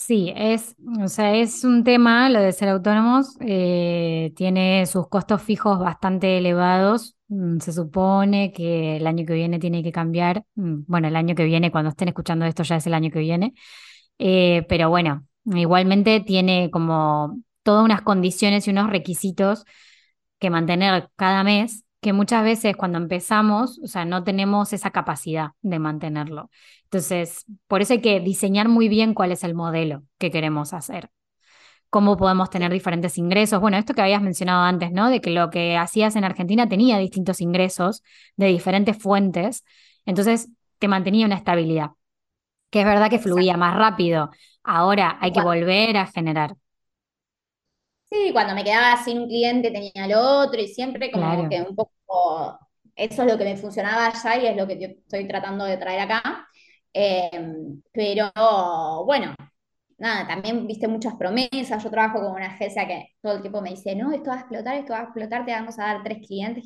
Sí, es, o sea, es un tema, lo de ser autónomos, eh, tiene sus costos fijos bastante elevados. Mm, se supone que el año que viene tiene que cambiar. Mm, bueno, el año que viene, cuando estén escuchando esto, ya es el año que viene. Eh, pero bueno, igualmente tiene como todas unas condiciones y unos requisitos que mantener cada mes que muchas veces cuando empezamos, o sea, no tenemos esa capacidad de mantenerlo. Entonces, por eso hay que diseñar muy bien cuál es el modelo que queremos hacer. Cómo podemos tener diferentes ingresos. Bueno, esto que habías mencionado antes, ¿no? De que lo que hacías en Argentina tenía distintos ingresos de diferentes fuentes. Entonces, te mantenía una estabilidad. Que es verdad que fluía más rápido. Ahora hay que volver a generar. Sí, cuando me quedaba sin un cliente tenía el otro y siempre como que un poco, eso es lo que me funcionaba allá y es lo que yo estoy tratando de traer acá. Em, pero bueno, nada, también viste muchas promesas. Yo trabajo con una agencia que todo el tiempo me dice, no, esto va a explotar, esto va a explotar, te vamos a dar tres clientes,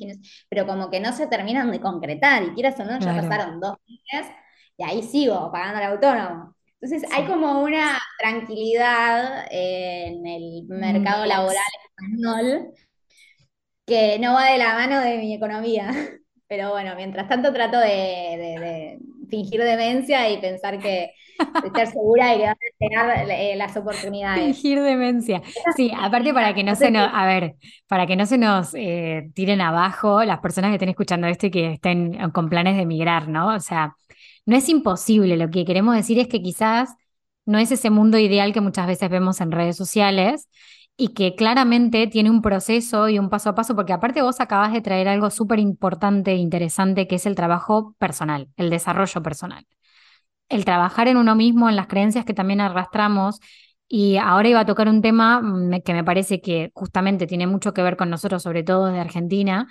pero como que no se terminan de concretar y quieras o no, ya pasaron dos meses y ahí sigo pagando al autónomo. Entonces hay como una tranquilidad en el mercado laboral español que no va de la mano de mi economía. Pero bueno, mientras tanto trato de, fingir demencia y pensar que estar segura y que vas a tener eh, las oportunidades. Fingir demencia. Sí, aparte para que no se nos, a ver, para que no se nos eh, tiren abajo las personas que estén escuchando esto y que estén con planes de emigrar, ¿no? O sea, no es imposible, lo que queremos decir es que quizás no es ese mundo ideal que muchas veces vemos en redes sociales y que claramente tiene un proceso y un paso a paso, porque aparte vos acabas de traer algo súper importante e interesante que es el trabajo personal, el desarrollo personal. El trabajar en uno mismo, en las creencias que también arrastramos. Y ahora iba a tocar un tema mm, que me parece que justamente tiene mucho que ver con nosotros, sobre todo de Argentina,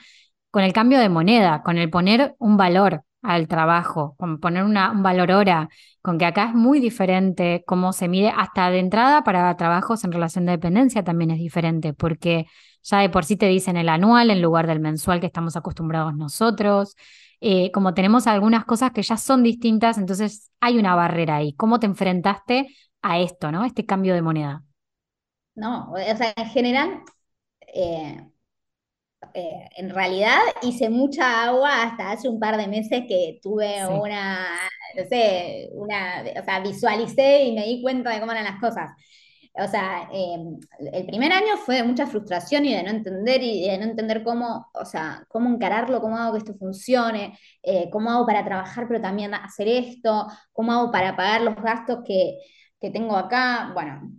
con el cambio de moneda, con el poner un valor al trabajo, con poner una, un valor hora, con que acá es muy diferente cómo se mide, hasta de entrada para trabajos en relación de dependencia también es diferente, porque ya de por sí te dicen el anual en lugar del mensual que estamos acostumbrados nosotros. Eh, como tenemos algunas cosas que ya son distintas, entonces hay una barrera ahí. ¿Cómo te enfrentaste a esto, ¿no? Este cambio de moneda. No, o sea, en general, eh, eh, en realidad hice mucha agua hasta hace un par de meses que tuve una, no sé, una, o sea, visualicé y me di cuenta de cómo eran las cosas. O sea, em, el primer año fue de mucha frustración y de no entender y de no entender cómo, o sea, cómo encararlo, cómo hago que esto funcione, eh, cómo hago para trabajar pero también hacer esto, cómo hago para pagar los gastos que, que tengo acá. Bueno,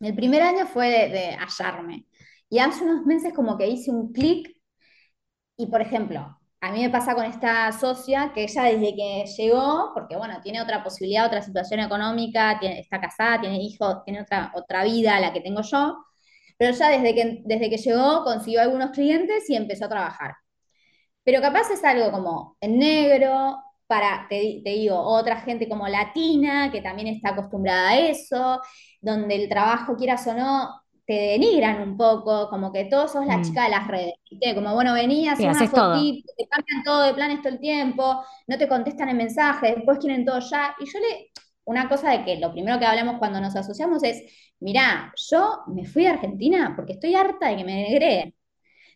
el primer año fue de, de hallarme. Y hace unos meses como que hice un clic y, por ejemplo, a mí me pasa con esta socia que ella desde que llegó, porque bueno, tiene otra posibilidad, otra situación económica, tiene, está casada, tiene hijos, tiene otra, otra vida a la que tengo yo, pero ya desde que, desde que llegó consiguió algunos clientes y empezó a trabajar. Pero capaz es algo como en negro, para, te, te, digo, otra gente como latina, que también está acostumbrada a eso, donde el trabajo, quieras o no, te denigran un poco, como que todos sos la mm. chica de las redes, Como, bueno, venías, una fotito, te cambian todo de planes todo el tiempo, no te contestan el mensaje, después quieren todo ya. Y yo le, una cosa de que lo primero que hablamos cuando nos asociamos es, mirá, yo me fui a Argentina porque estoy harta de que me denigren.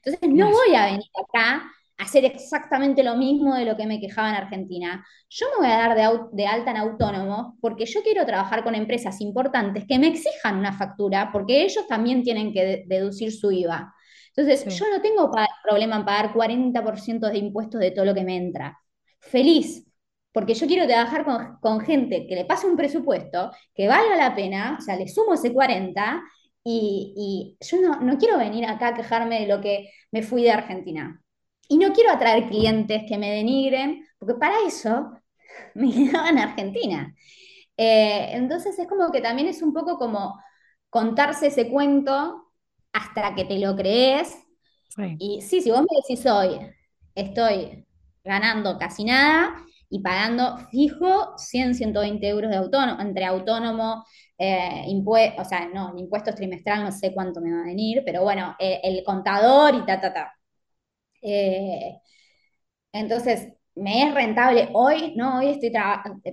Entonces no voy a venir acá hacer exactamente lo mismo de lo que me quejaba en Argentina. Yo me voy a dar de, alta en autónomo porque yo quiero trabajar con empresas importantes que me exijan una factura porque ellos también tienen que deducir su IVA. Entonces, yo no tengo problema en pagar 40% de impuestos de todo lo que me entra. Feliz, porque yo quiero trabajar con, gente que le pase un presupuesto, que valga la pena, o sea, le sumo ese 40 y, yo no, no quiero venir acá a quejarme de lo que me fui de Argentina. Y no quiero atraer clientes que me denigren, porque para eso me quedaba en Argentina. Eh, entonces es como que también es un poco como contarse ese cuento hasta que te lo crees. Y sí, si vos me decís hoy, estoy ganando casi nada y pagando fijo 100, 120 euros de autónomo, entre autónomo, eh, o sea, no, el impuesto trimestral no sé cuánto me va a venir, pero bueno, eh, el contador y ta, ta, ta. Eh, entonces, ¿me es rentable hoy? No, hoy estoy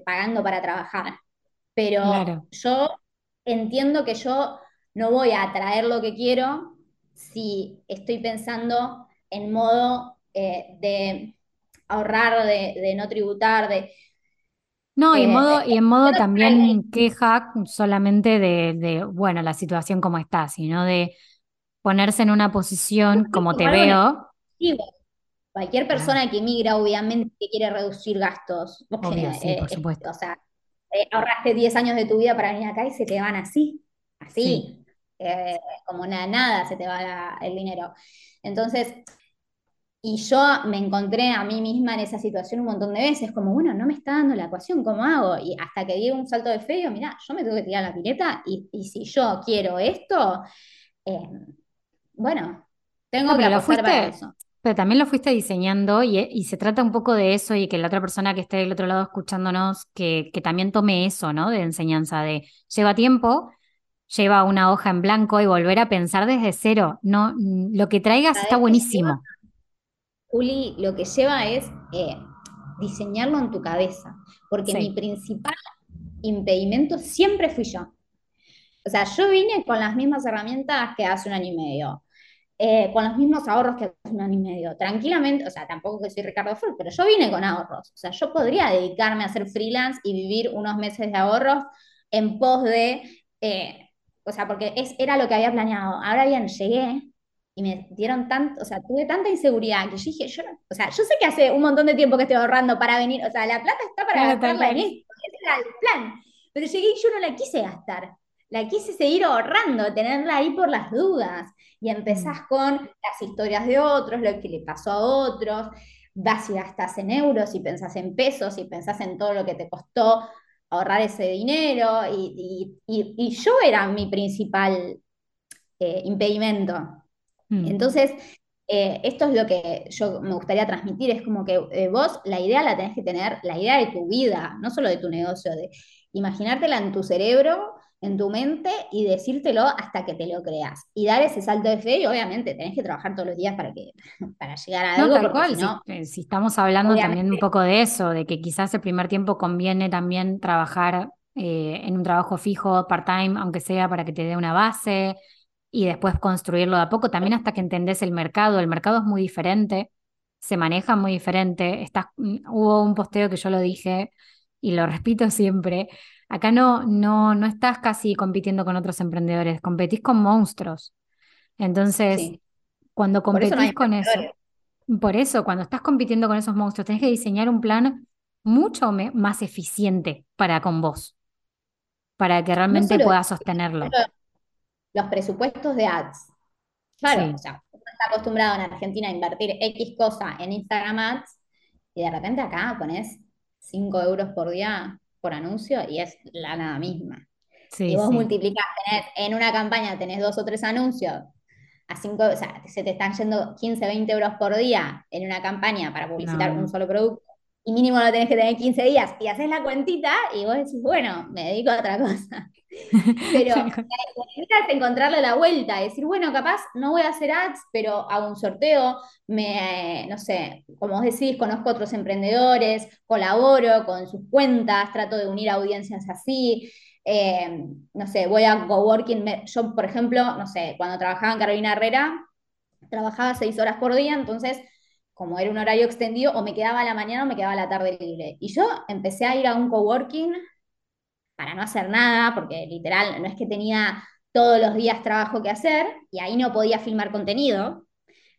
pagando para trabajar, pero yo entiendo que yo no voy a atraer lo que quiero si estoy pensando en modo de ahorrar, de, no tributar, de... No, y, en modo, y en modo también queja solamente de, bueno, la situación como está, sino de ponerse en una posición como te veo. Cualquier persona que emigra, obviamente, quiere reducir gastos. Obvio, sí, por supuesto. o sea, eh, ahorraste 10 años de tu vida para venir acá y se te van así, así, eh, como nada, nada se te va el dinero. Entonces, y yo me encontré a mí misma en esa situación un montón de veces, como, bueno, no me está dando la ecuación, ¿cómo hago? Y hasta que di un salto de fe, digo, mira, yo me tengo que tirar la pileta y, si yo quiero esto, eh, bueno, tengo que apostar para eso. Pero también lo fuiste diseñando y, se trata un poco de eso y que la otra persona que esté del otro lado escuchándonos, que, que también tome eso, ¿no? De enseñanza, de lleva tiempo, lleva una hoja en blanco y volver a pensar desde cero. No, lo que traigas está buenísimo. Juli, lo que lleva es eh, diseñarlo en tu cabeza, porque mi principal impedimento siempre fui yo. O sea, yo vine con las mismas herramientas que hace un año y medio, eh, con los mismos ahorros que hace un año y medio, tranquilamente, o sea, tampoco que soy Ricardo Ford, pero yo vine con ahorros. O sea, yo podría dedicarme a hacer freelance y vivir unos meses de ahorros en pos de, eh, o sea, porque es, era lo que había planeado. Ahora bien, llegué y me dieron tanto, o sea, tuve tanta inseguridad que yo dije, yo o sea, yo sé que hace un montón de tiempo que estoy ahorrando para venir, o sea, la plata está para gastarla en esto, ese era el plan, pero llegué y yo no la quise gastar, la quise seguir ahorrando, tenerla ahí por las dudas, y empezás mm. con las historias de otros, lo que le pasó a otros, vas y gastas en euros y pensás en pesos y pensás en todo lo que te costó ahorrar ese dinero, y, yo era mi principal eh, impedimento. Mm. Entonces, eh, esto es lo que yo me gustaría transmitir, es como que eh, vos la idea la tenés que tener, la idea de tu vida, no solo de tu negocio, de imaginártela en tu cerebro, en tu mente y decírtelo hasta que te lo creas. Y dar ese salto de fe y obviamente tenés que trabajar todos los días para, que, para llegar a algo. No, tal cual, eh, si, estamos hablando también un poco de eso, de que quizás el primer tiempo conviene también trabajar en un trabajo fijo, part-time, aunque sea para que te dé una base, y después construirlo de a poco, también hasta que entendés el mercado. El mercado es muy diferente, se maneja muy diferente. Estás, mm, hubo un posteo que yo lo dije y lo repito siempre. Acá no, no, no estás casi compitiendo con otros emprendedores, competís con monstruos. Entonces, cuando competís con eso, por eso, cuando estás compitiendo con esos monstruos, tenés que diseñar un plan mucho más eficiente para con vos, para que realmente puedas sostenerlo los presupuestos de ads. Claro, o sea, uno está acostumbrado en Argentina a invertir X cosa en Instagram ads y de repente acá pones 5 euros por día por anuncio y es la nada misma. y vos multiplicás, en una campaña tenés dos o tres anuncios, a cinco, o sea, se te están yendo 15, 20 euros por día en una campaña para publicitar un solo producto y mínimo lo tenés que tener 15 días y haces la cuentita y vos decís, bueno, me dedico a otra cosa. Pero necesitas encontrarle la vuelta, decir, bueno, capaz no voy a hacer ads, pero hago un sorteo, me, no sé, como vos decís, conozco otros emprendedores, colaboro con sus cuentas, trato de unir audiencias así. Eh, no sé, voy a coworking. Yo, por ejemplo, no sé, cuando trabajaba en Carolina Herrera, trabajaba seis horas por día, entonces como era un horario extendido, o me quedaba a la mañana o me quedaba a la tarde libre. Y yo empecé a ir a un coworking para no hacer nada, porque literal no es que tenía todos los días trabajo que hacer, y ahí no podía filmar contenido.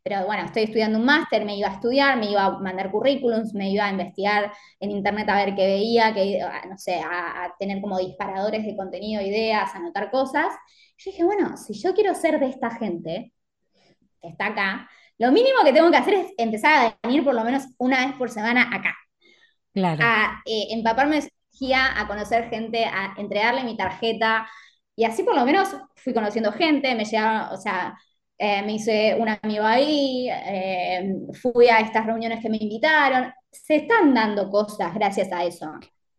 Pero bueno, estoy estudiando un máster, me iba a estudiar, me iba a mandar currículums, me iba a investigar en internet a ver qué veía, que, no sé, a, tener como disparadores de contenido, ideas, anotar cosas. Yo dije, bueno, si yo quiero ser de esta gente que está acá, lo mínimo que tengo que hacer es empezar a venir por lo menos una vez por semana acá. Claro. A eh, empaparme a conocer gente, a entregarle mi tarjeta, y así por lo menos fui conociendo gente, me llegaron, o sea, eh, me hice un amigo ahí, eh, fui a estas reuniones que me invitaron, se están dando cosas gracias a eso.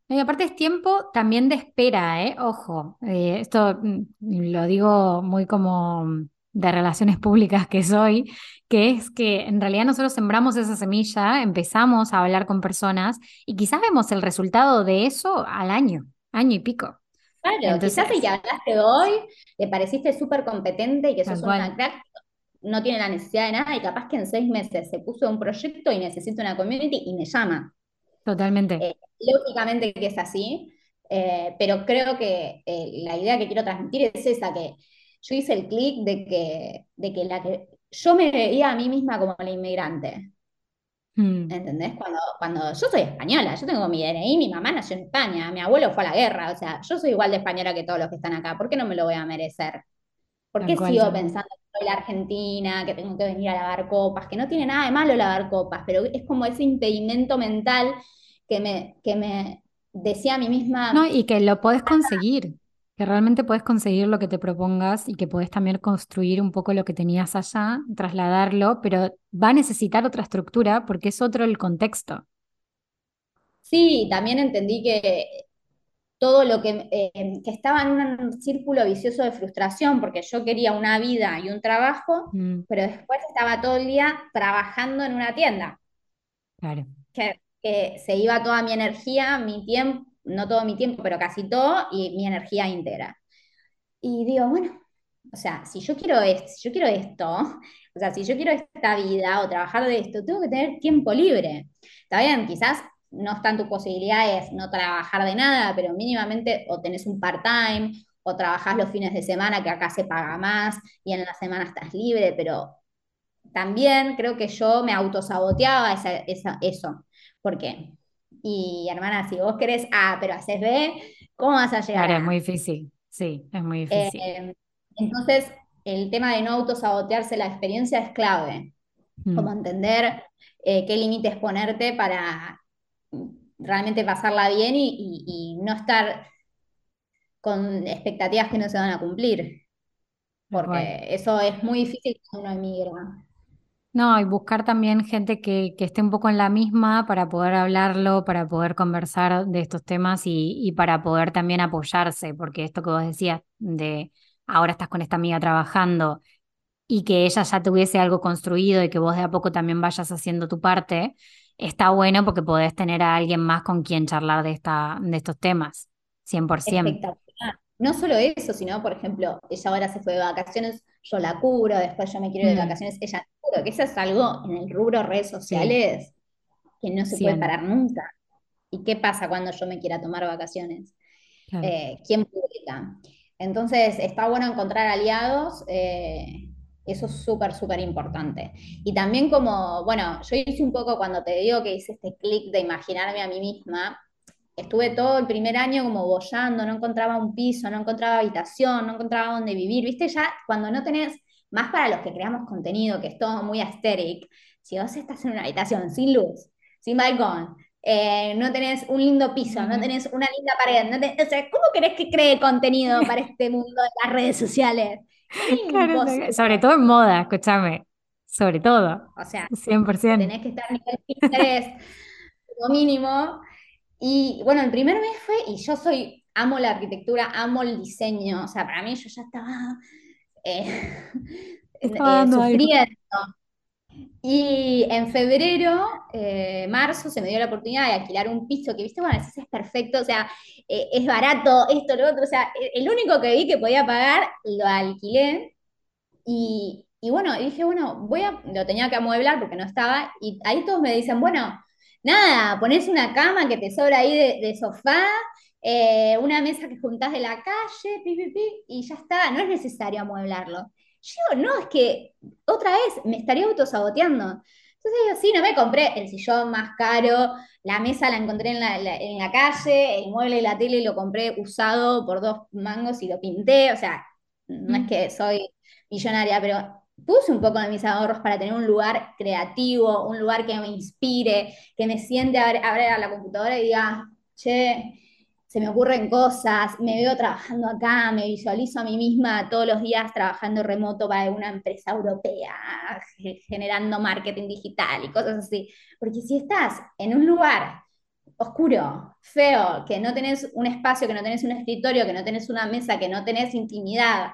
Y aparte es tiempo también de espera, ¿eh? Ojo, eh, esto mm, lo digo muy como de relaciones públicas que soy, que es que en realidad nosotros sembramos esa semilla, empezamos a hablar con personas y quizás vemos el resultado de eso al año, año y pico. Claro, Entonces, quizás si hablaste hoy, le pareciste súper competente y que sos una crack, no tiene la necesidad de nada y capaz que en seis meses se puso un proyecto y necesita una community y me llama. Totalmente. Eh, lógicamente que es así, eh, pero creo que eh, la idea que quiero transmitir es esa, que yo hice el clic de que, de que, la que yo me veía a mí misma como la inmigrante. Hmm. ¿Entendés? Cuando, cuando yo soy española, yo tengo mi DNI, mi mamá nació en España, mi abuelo fue a la guerra, o sea, yo soy igual de española que todos los que están acá, ¿por qué no me lo voy a merecer? ¿Por qué sigo pensando que soy la Argentina, que tengo que venir a lavar copas? Que no tiene nada de malo lavar copas, pero es como ese impedimento mental que me, que me decía a mí misma. No, y que lo puedes conseguir, que realmente puedes conseguir lo que te propongas y que puedes también construir un poco lo que tenías allá, trasladarlo, pero va a necesitar otra estructura porque es otro el contexto. Sí, también entendí que todo lo que, eh, que estaba en un círculo vicioso de frustración, porque yo quería una vida y un trabajo, mm. pero después estaba todo el día trabajando en una tienda. Claro. Que, se iba toda mi energía, mi tiempo, no todo mi tiempo, pero casi todo, y mi energía entera. Y digo, bueno, o sea, si yo quiero esto, si yo quiero esto, o sea, si yo quiero esta vida o trabajar de esto, tengo que tener tiempo libre. Está bien, quizás no están tus posibilidades no trabajar de nada, pero mínimamente o tenés un part-time o trabajás los fines de semana que acá se paga más y en la semana estás libre, pero también creo que yo me autosaboteaba esa, eso. ¿Por qué? Y hermana, si vos querés A, pero haces B, ¿cómo vas a llegar? Claro, es muy difícil, sí, es muy difícil. Eh, entonces, el tema de no autosabotearse la experiencia es clave. Mm. Como entender eh, qué límites ponerte para realmente pasarla bien y, no estar con expectativas que no se van a cumplir. Porque eso es muy difícil cuando uno emigra. No, y buscar también gente que, esté un poco en la misma para poder hablarlo, para poder conversar de estos temas y, y, para poder también apoyarse, porque esto que vos decías de ahora estás con esta amiga trabajando y que ella ya tuviese algo construido y que vos de a poco también vayas haciendo tu parte, está bueno porque podés tener a alguien más con quien charlar de, esta, de estos temas, 100%. Espectacular. No solo eso, sino, por ejemplo, ella ahora se fue de vacaciones, yo la curo, después yo me quiero ir de mm. vacaciones, ella la curo, que eso es algo en el rubro redes sociales que no se puede parar nunca. ¿Y qué pasa cuando yo me quiera tomar vacaciones? Eh, ¿Quién publica? Entonces, está bueno encontrar aliados. Eh, eso es súper, súper importante. Y también como, bueno, yo hice un poco cuando te digo que hice este clic de imaginarme a mí misma, estuve todo el primer año como bollando, no encontraba un piso, no encontraba habitación, no encontraba dónde vivir, viste, ya cuando no tenés, más para los que creamos contenido, que es todo muy aesthetic, si vos estás en una habitación sin luz, sin balcón, eh, no tenés un lindo piso, no tenés una linda pared, no o sea, ¿cómo querés que cree contenido para este mundo de las redes sociales? sobre todo en moda, escúchame. Sobre todo. O sea, 100%. Tenés que estar en nivel Pinterest, como mínimo. Y bueno, el primer mes fue, y yo soy, amo la arquitectura, amo el diseño. O sea, para mí yo ya estaba, eh, eh sufriendo. Y en febrero, eh, marzo, se me dio la oportunidad de alquilar un piso que, viste, bueno, ese es perfecto, o sea, eh, es barato, esto, lo otro, o sea, e, el único que vi que podía pagar, lo alquilé. Y, y bueno, dije, bueno, voy a, lo tenía que amueblar porque no estaba, y ahí todos me dicen, bueno, nada, pones una cama que te sobra ahí de, sofá, eh, una mesa que juntás de la calle, pi, pi, pi, y ya está, no es necesario amueblarlo. Yo, no, es que otra vez me estaría autosaboteando. Entonces digo, sí, no me compré el sillón más caro, la mesa la encontré en la, calle, el mueble y la tele lo compré usado por dos mangos y lo pinté, o sea, no es que soy millonaria, pero puse un poco de mis ahorros para tener un lugar creativo, un lugar que me inspire, que me siente a, ver, a la computadora y diga, che, se me ocurren cosas, me veo trabajando acá, me visualizo a mí misma todos los días trabajando remoto para una empresa europea, generando marketing digital y cosas así. Porque si estás en un lugar oscuro, feo, que no tenés un espacio, que no tenés un escritorio, que no tenés una mesa, que no tenés intimidad,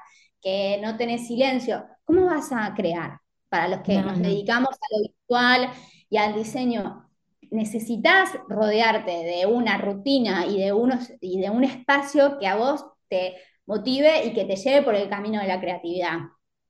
que no tenés silencio, ¿cómo vas a crear? Para los que nos dedicamos a lo virtual y al diseño, necesitas rodearte de una rutina y de, unos, y de un espacio que a vos te motive y que te lleve por el camino de la creatividad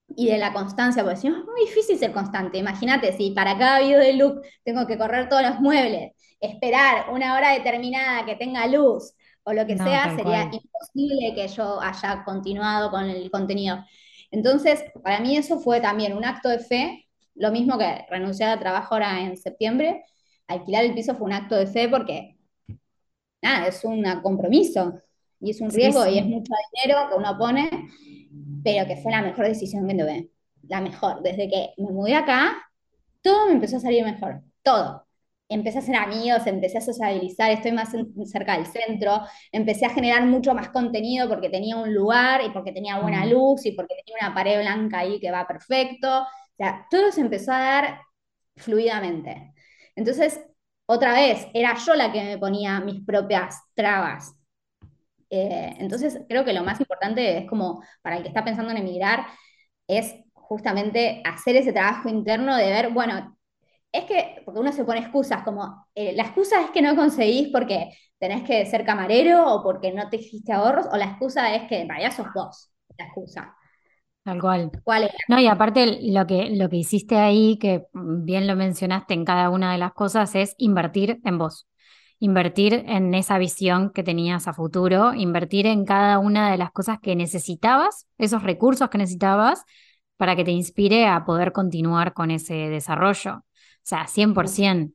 y de la constancia, porque si no es muy difícil ser constante. Imagínate, si para cada video de look tengo que correr todos los muebles, esperar una hora determinada que tenga luz o lo que sea, sería imposible que yo haya continuado con el contenido. Entonces, para mí eso fue también un acto de fe, lo mismo que renunciar al trabajo ahora en septiembre, alquilar el piso fue un acto de fe porque, nada, es un compromiso y es un riesgo y es mucho dinero que uno pone, pero que fue la mejor decisión que tuve, la mejor. Desde que me mudé acá, todo me empezó a salir mejor, todo. Empecé a hacer amigos, empecé a sociabilizar, estoy más cerca del centro, empecé a generar mucho más contenido porque tenía un lugar y porque tenía buena luz y porque tenía una pared blanca ahí que va perfecto. O sea, todo se empezó a dar fluidamente. Entonces, otra vez, era yo la que me ponía mis propias trabas. Eh, entonces, creo que lo más importante es como, para el que está pensando en emigrar, es justamente hacer ese trabajo interno de ver, bueno, es que, porque uno se pone excusas, como eh, la excusa es que no conseguís porque tenés que ser camarero o porque no te hiciste ahorros, o la excusa es que en realidad sos vos, la excusa. Tal cual. No, y aparte lo que, lo que hiciste ahí, que bien lo mencionaste en cada una de las cosas, es invertir en vos. Invertir en esa visión que tenías a futuro, invertir en cada una de las cosas que necesitabas, esos recursos que necesitabas para que te inspire a poder continuar con ese desarrollo. O sea, 100%.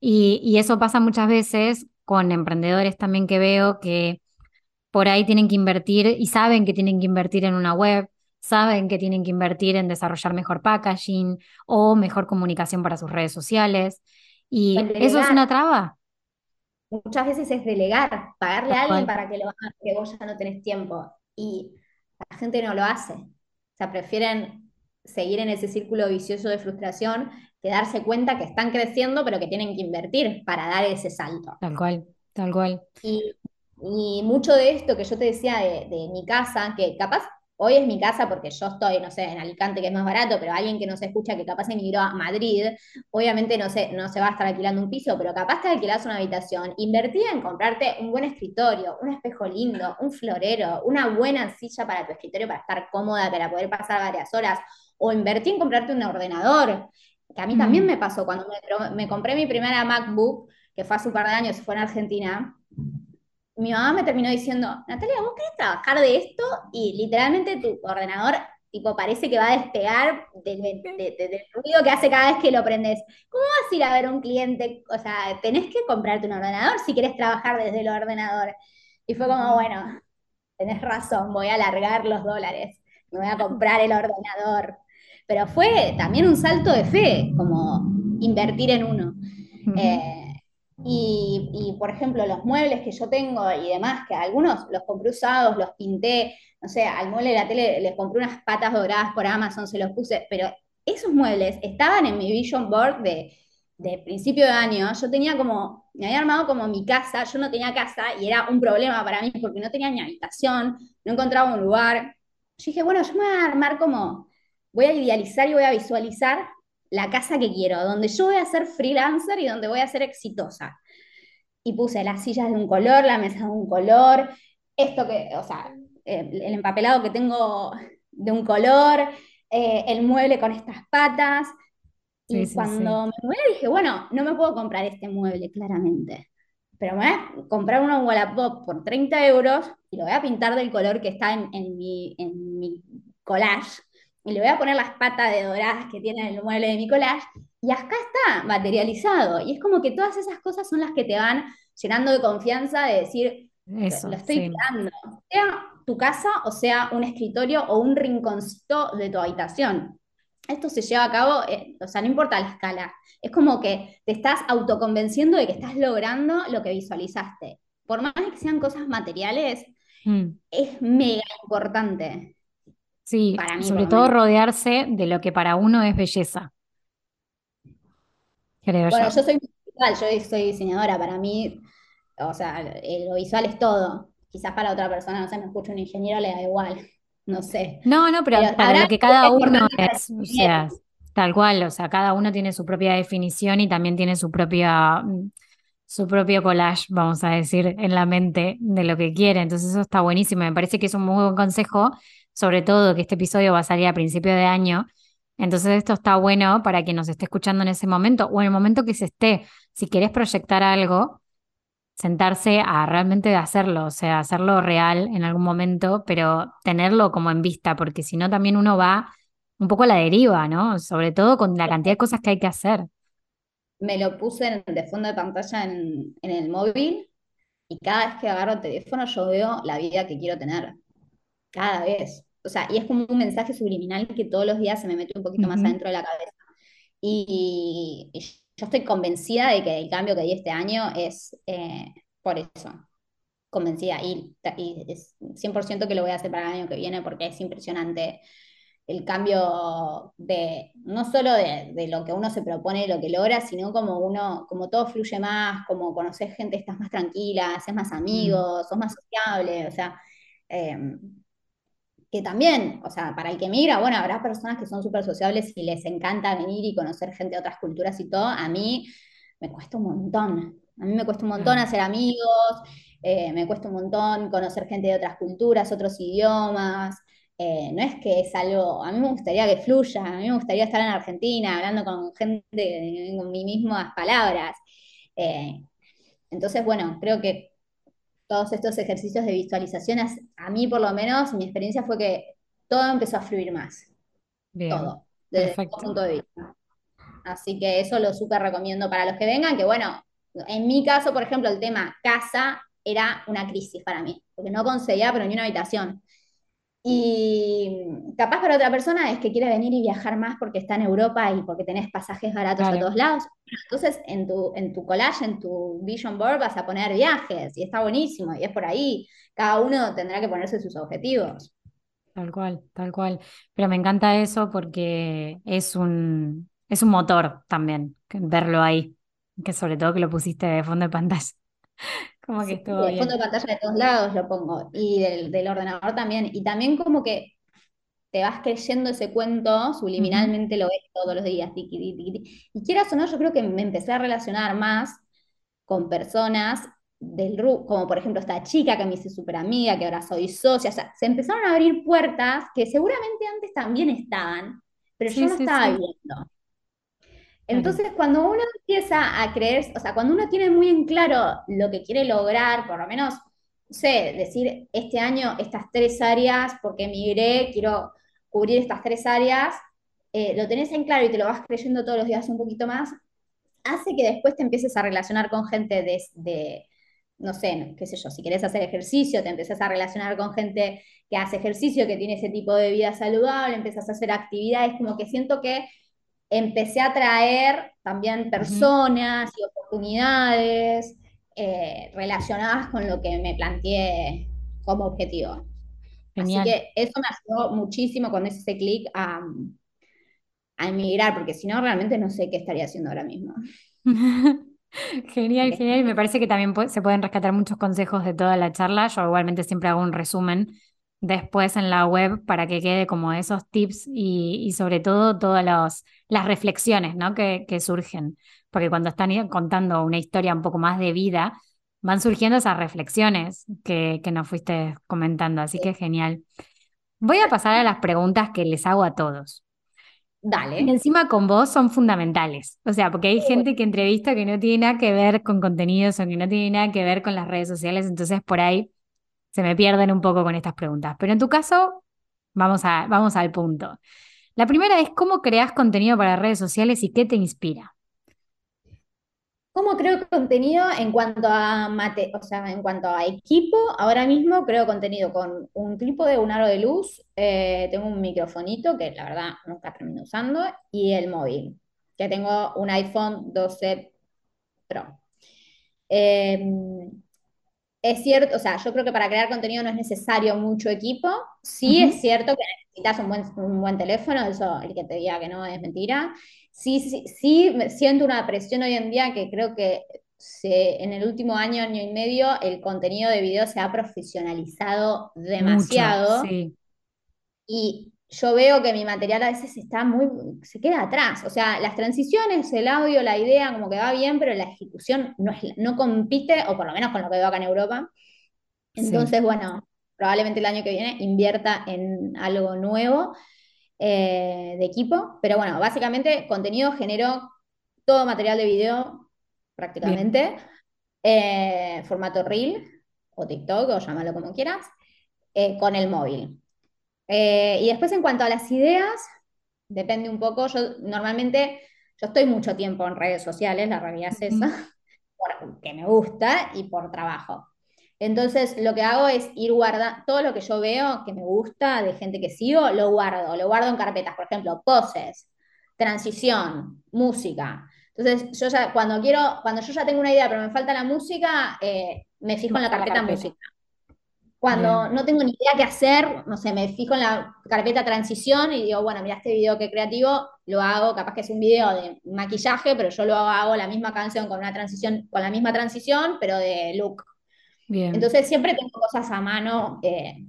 Y, y eso pasa muchas veces con emprendedores también que veo que por ahí tienen que invertir y saben que tienen que invertir en una web, saben que tienen que invertir en desarrollar mejor packaging o mejor comunicación para sus redes sociales. Y eso es una traba. Muchas veces es delegar, pagarle a alguien para que lo haga, que vos ya no tenés tiempo. Y la gente no lo hace. O sea, prefieren seguir en ese círculo vicioso de frustración que darse cuenta que están creciendo, pero que tienen que invertir para dar ese salto. Tal cual, tal cual. Y, mucho de esto que yo te decía de, de mi casa, que capaz Hoy es mi casa porque yo estoy, no sé, en Alicante, que es más barato, pero alguien que no se escucha, que capaz emigró a Madrid, obviamente no se, no se va a estar alquilando un piso, pero capaz te alquilas una habitación. Invertí en comprarte un buen escritorio, un espejo lindo, un florero, una buena silla para tu escritorio para estar cómoda, para poder pasar varias horas. O invertí en comprarte un ordenador, que a mí también mm. me pasó cuando me, me compré mi primera MacBook, que fue hace un par de años, fue en Argentina mi mamá me terminó diciendo, Natalia, ¿vos querés trabajar de esto? Y literalmente tu ordenador tipo parece que va a despegar del, ruido que hace cada vez que lo prendes. ¿Cómo vas a ir a ver un cliente? O sea, tenés que comprarte un ordenador si quieres trabajar desde el ordenador. Y fue como, bueno, tenés razón, voy a alargar los dólares, me voy a comprar el ordenador. Pero fue también un salto de fe, como invertir en uno. Y, por ejemplo, los muebles que yo tengo y demás, que algunos los compré usados, los pinté, no sé, al mueble de la tele les compré unas patas doradas por Amazon, se los puse, pero esos muebles estaban en mi vision board de, de principio de año. Yo tenía como, me había armado como mi casa, yo no tenía casa y era un problema para mí porque no tenía ni habitación, no encontraba un lugar. Yo dije, bueno, yo me voy a armar como, voy a idealizar y voy a visualizar la casa que quiero, donde yo voy a ser freelancer y donde voy a ser exitosa. Y puse las sillas de un color, la mesa de un color, esto que, o sea, el empapelado que tengo de un color, eh, el mueble con estas patas. Y cuando me mudé dije, bueno, no me puedo comprar este mueble, claramente. Pero me voy a comprar uno Wallapop por 30 euros y lo voy a pintar del color que está en, en, mi, en mi collage y le voy a poner las patas de doradas que tiene el mueble de mi collage, y acá está materializado. Y es como que todas esas cosas son las que te van llenando de confianza de decir, Eso, lo estoy creando. Sea tu casa o sea un escritorio o un rinconcito de tu habitación. Esto se lleva a cabo, eh, o sea, no importa la escala. Es como que te estás autoconvenciendo de que estás logrando lo que visualizaste. por más que sean cosas materiales, Mm. es mega importante Sí, para mí, por sobre todo menos. rodearse de lo que para uno es belleza, creo Bueno, yo. yo soy visual, yo soy diseñadora, para mí, o sea, lo visual es todo. Quizás para otra persona, no sé, me escucha un ingeniero, le da igual, no sé. No, no, pero Pero para lo que cada uno es, o sea, tal cual, o sea, cada uno tiene su propia definición y también tiene su propia, su propio collage, vamos a decir, en la mente de lo que quiere. Entonces eso está buenísimo. Me parece que es un muy buen consejo, sobre todo que este episodio va a salir a principio de año. Entonces esto está bueno para quien nos esté escuchando en ese momento o en el momento que se esté. Si querés proyectar algo sentarse a realmente hacerlo, o sea, hacerlo real en algún momento, pero tenerlo como en vista, porque si no también uno va un poco a la deriva, ¿no? Sobre todo con la cantidad de cosas que hay que hacer. Me lo puse en- de fondo de pantalla en, en el móvil y cada vez que agarro el teléfono yo veo la vida que quiero tener, cada vez. O sea, y es como un mensaje subliminal que todos los días se me mete un poquito más Ujú, adentro de la cabeza. Y, y yo estoy convencida de que el cambio que di este año es eh, por eso, convencida. Y, y es 100% que lo voy a hacer para el año que viene porque es impresionante el cambio de, no solo de, de lo que uno se propone y lo que logra, sino como uno, como todo fluye más, como conoces gente, estás más tranquila, haces más amigos, sos más sociable, o sea, eh, que también, o sea, para el que migra, bueno, habrá personas que son súper sociables y les encanta venir y conocer gente de otras culturas y todo. A mí me cuesta un montón. A mí me cuesta un montón claro, hacer amigos, eh, me cuesta un montón conocer gente de otras culturas, otros idiomas. Eh, no es que es algo, a mí me gustaría que fluya, a mí me gustaría estar en Argentina hablando con gente con mis mismas palabras. Eh, entonces, bueno, creo que todos estos ejercicios de visualización, a mí por lo menos, mi experiencia fue que todo empezó a fluir más, bien, todo, desde todo perfecto. punto de vista. Así que eso lo súper recomiendo para los que vengan, que bueno, en mi caso, por ejemplo, el tema casa era una crisis para mí, porque no conseguía pero ni una habitación. Y capaz para otra persona es que quiere venir y viajar más porque está en Europa y porque tenés pasajes baratos a todos lados. Entonces, en tu, en tu collage, en tu vision board, vas a poner viajes y está buenísimo y es por ahí. Cada uno tendrá que ponerse sus objetivos. tal cual, tal cual. Pero me encanta eso porque es un, es un motor también, verlo ahí, que sobre todo que lo pusiste de fondo de pantalla, como que Sí, estuvo de fondo bien. de pantalla de todos lados lo pongo y del, del ordenador también. Y también como que te vas creyendo ese cuento, subliminalmente lo ves todos los días. tiqui, tiqui, tiqui. Y quieras o no, yo creo que me empecé a relacionar más con personas del RU, como por ejemplo esta chica que me hice súper amiga, que ahora soy socia. O sea, se empezaron a abrir puertas que seguramente antes también estaban, pero yo Sí, no sí, estaba sí, Entonces, cuando uno empieza a creer, o sea, cuando uno tiene muy en claro lo que quiere lograr, por lo menos, no sé, decir, este año estas tres áreas, porque emigré, quiero cubrir estas tres áreas, eh, lo tenés en claro y te lo vas creyendo todos los días un poquito más, hace que después te empieces a relacionar con gente de, no sé, qué sé yo, si querés hacer ejercicio, te empezás a relacionar con gente que hace ejercicio, que tiene ese tipo de vida saludable, empezás a hacer actividades, como que siento que empecé a traer también personas y oportunidades eh, relacionadas con lo que me planteé como objetivo. Así Genial. que eso me ayudó muchísimo cuando hice ese clic a, a emigrar, porque si no, realmente no sé qué estaría haciendo ahora mismo. Genial, genial. Y me parece que también se pueden rescatar muchos consejos de toda la charla. Yo igualmente siempre hago un resumen después en la web para que quede como esos tips y, y sobre todo todas los- las reflexiones, ¿no? que, que surgen. Porque cuando están contando una historia un poco más de vida, van surgiendo esas reflexiones que, que nos fuiste comentando. Así que genial. Voy a pasar a las preguntas que les hago a todos. Y Dale. encima con vos son fundamentales. O sea, porque hay gente que entrevista que no tiene nada que ver con contenidos o que no tiene nada que ver con las redes sociales, entonces por ahí se me pierden un poco con estas preguntas. Pero en tu caso, vamos a, vamos al punto. La primera es cómo creas contenido para redes sociales y qué te inspira. ¿Cómo creo contenido en cuanto a mate, o sea, en cuanto a equipo? Ahora mismo creo contenido con un trípode, un aro de luz, eh, tengo un microfonito que la verdad nunca termino usando y el móvil, que tengo un iPhone 12 Pro. Eh, es cierto, o sea, yo creo que para crear contenido no es necesario mucho equipo. Sí es cierto que necesitas un buen, un buen teléfono, eso el que te diga que no es mentira. Sí, sí, sí siento una presión hoy en día que creo que se, en el último año, año y medio, el contenido de video se ha profesionalizado demasiado. sí. Y yo veo que mi material a veces está muy, se queda atrás. O sea, las transiciones, el audio, la idea, como que va bien, pero la ejecución no, no compite, o por lo menos con lo que veo acá en Europa. Entonces, bueno, probablemente el año que viene invierta en algo nuevo eh, de equipo. Pero bueno, básicamente contenido genero todo material de video prácticamente, eh, formato reel o TikTok o llámalo como quieras, eh, con el móvil. Eh, y después en cuanto a las ideas, depende un poco, yo normalmente, yo estoy mucho tiempo en redes sociales, la realidad es esa, porque me gusta y por trabajo. Entonces, lo que hago es ir guardando todo lo que yo veo que me gusta de gente que sigo, lo guardo, lo guardo en carpetas, por ejemplo, poses, transición, música. Entonces, yo ya, cuando quiero, cuando yo ya tengo una idea, pero me falta la música, eh, me fijo en la carpeta música. Cuando no tengo ni idea qué hacer, no sé, me fijo en la carpeta transición y digo, bueno, mira este video que creativo, lo hago, capaz que es un video de maquillaje, pero yo lo hago, la misma canción con una transición, con la misma transición, pero de look. Bien. Entonces siempre tengo cosas a mano, eh,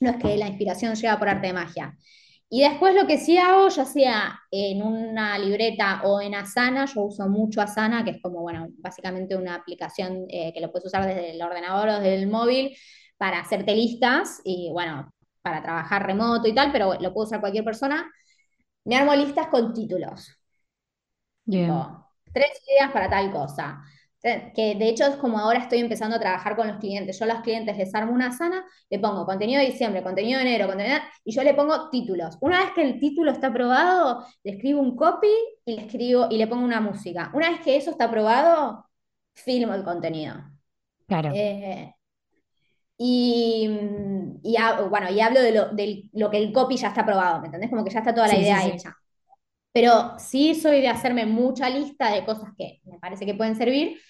no es que la inspiración llega por arte de magia. Y después lo que sí hago, ya sea en una libreta o en Asana, yo uso mucho Asana, que es como, bueno, básicamente una aplicación eh, que lo puedes usar desde el ordenador o desde el móvil, para hacerte listas y bueno, para trabajar remoto y tal, pero lo puedo usar cualquier persona. Me armo listas con títulos. tres ideas para tal cosa. Que de hecho es como ahora estoy empezando a trabajar con los clientes. Yo a los clientes les armo una sana, le pongo contenido de diciembre, contenido de enero, contenido y yo le pongo títulos. Una vez que el título está aprobado, le escribo un copy y le escribo y le pongo una música. Una vez que eso está aprobado, filmo el contenido. Claro. Eh, y, bueno, y hablo de lo, que el copy ya está aprobado, ¿me entendés? Como que ya está toda la idea hecha. Pero sí soy de hacerme mucha lista de cosas que me parece que pueden servir.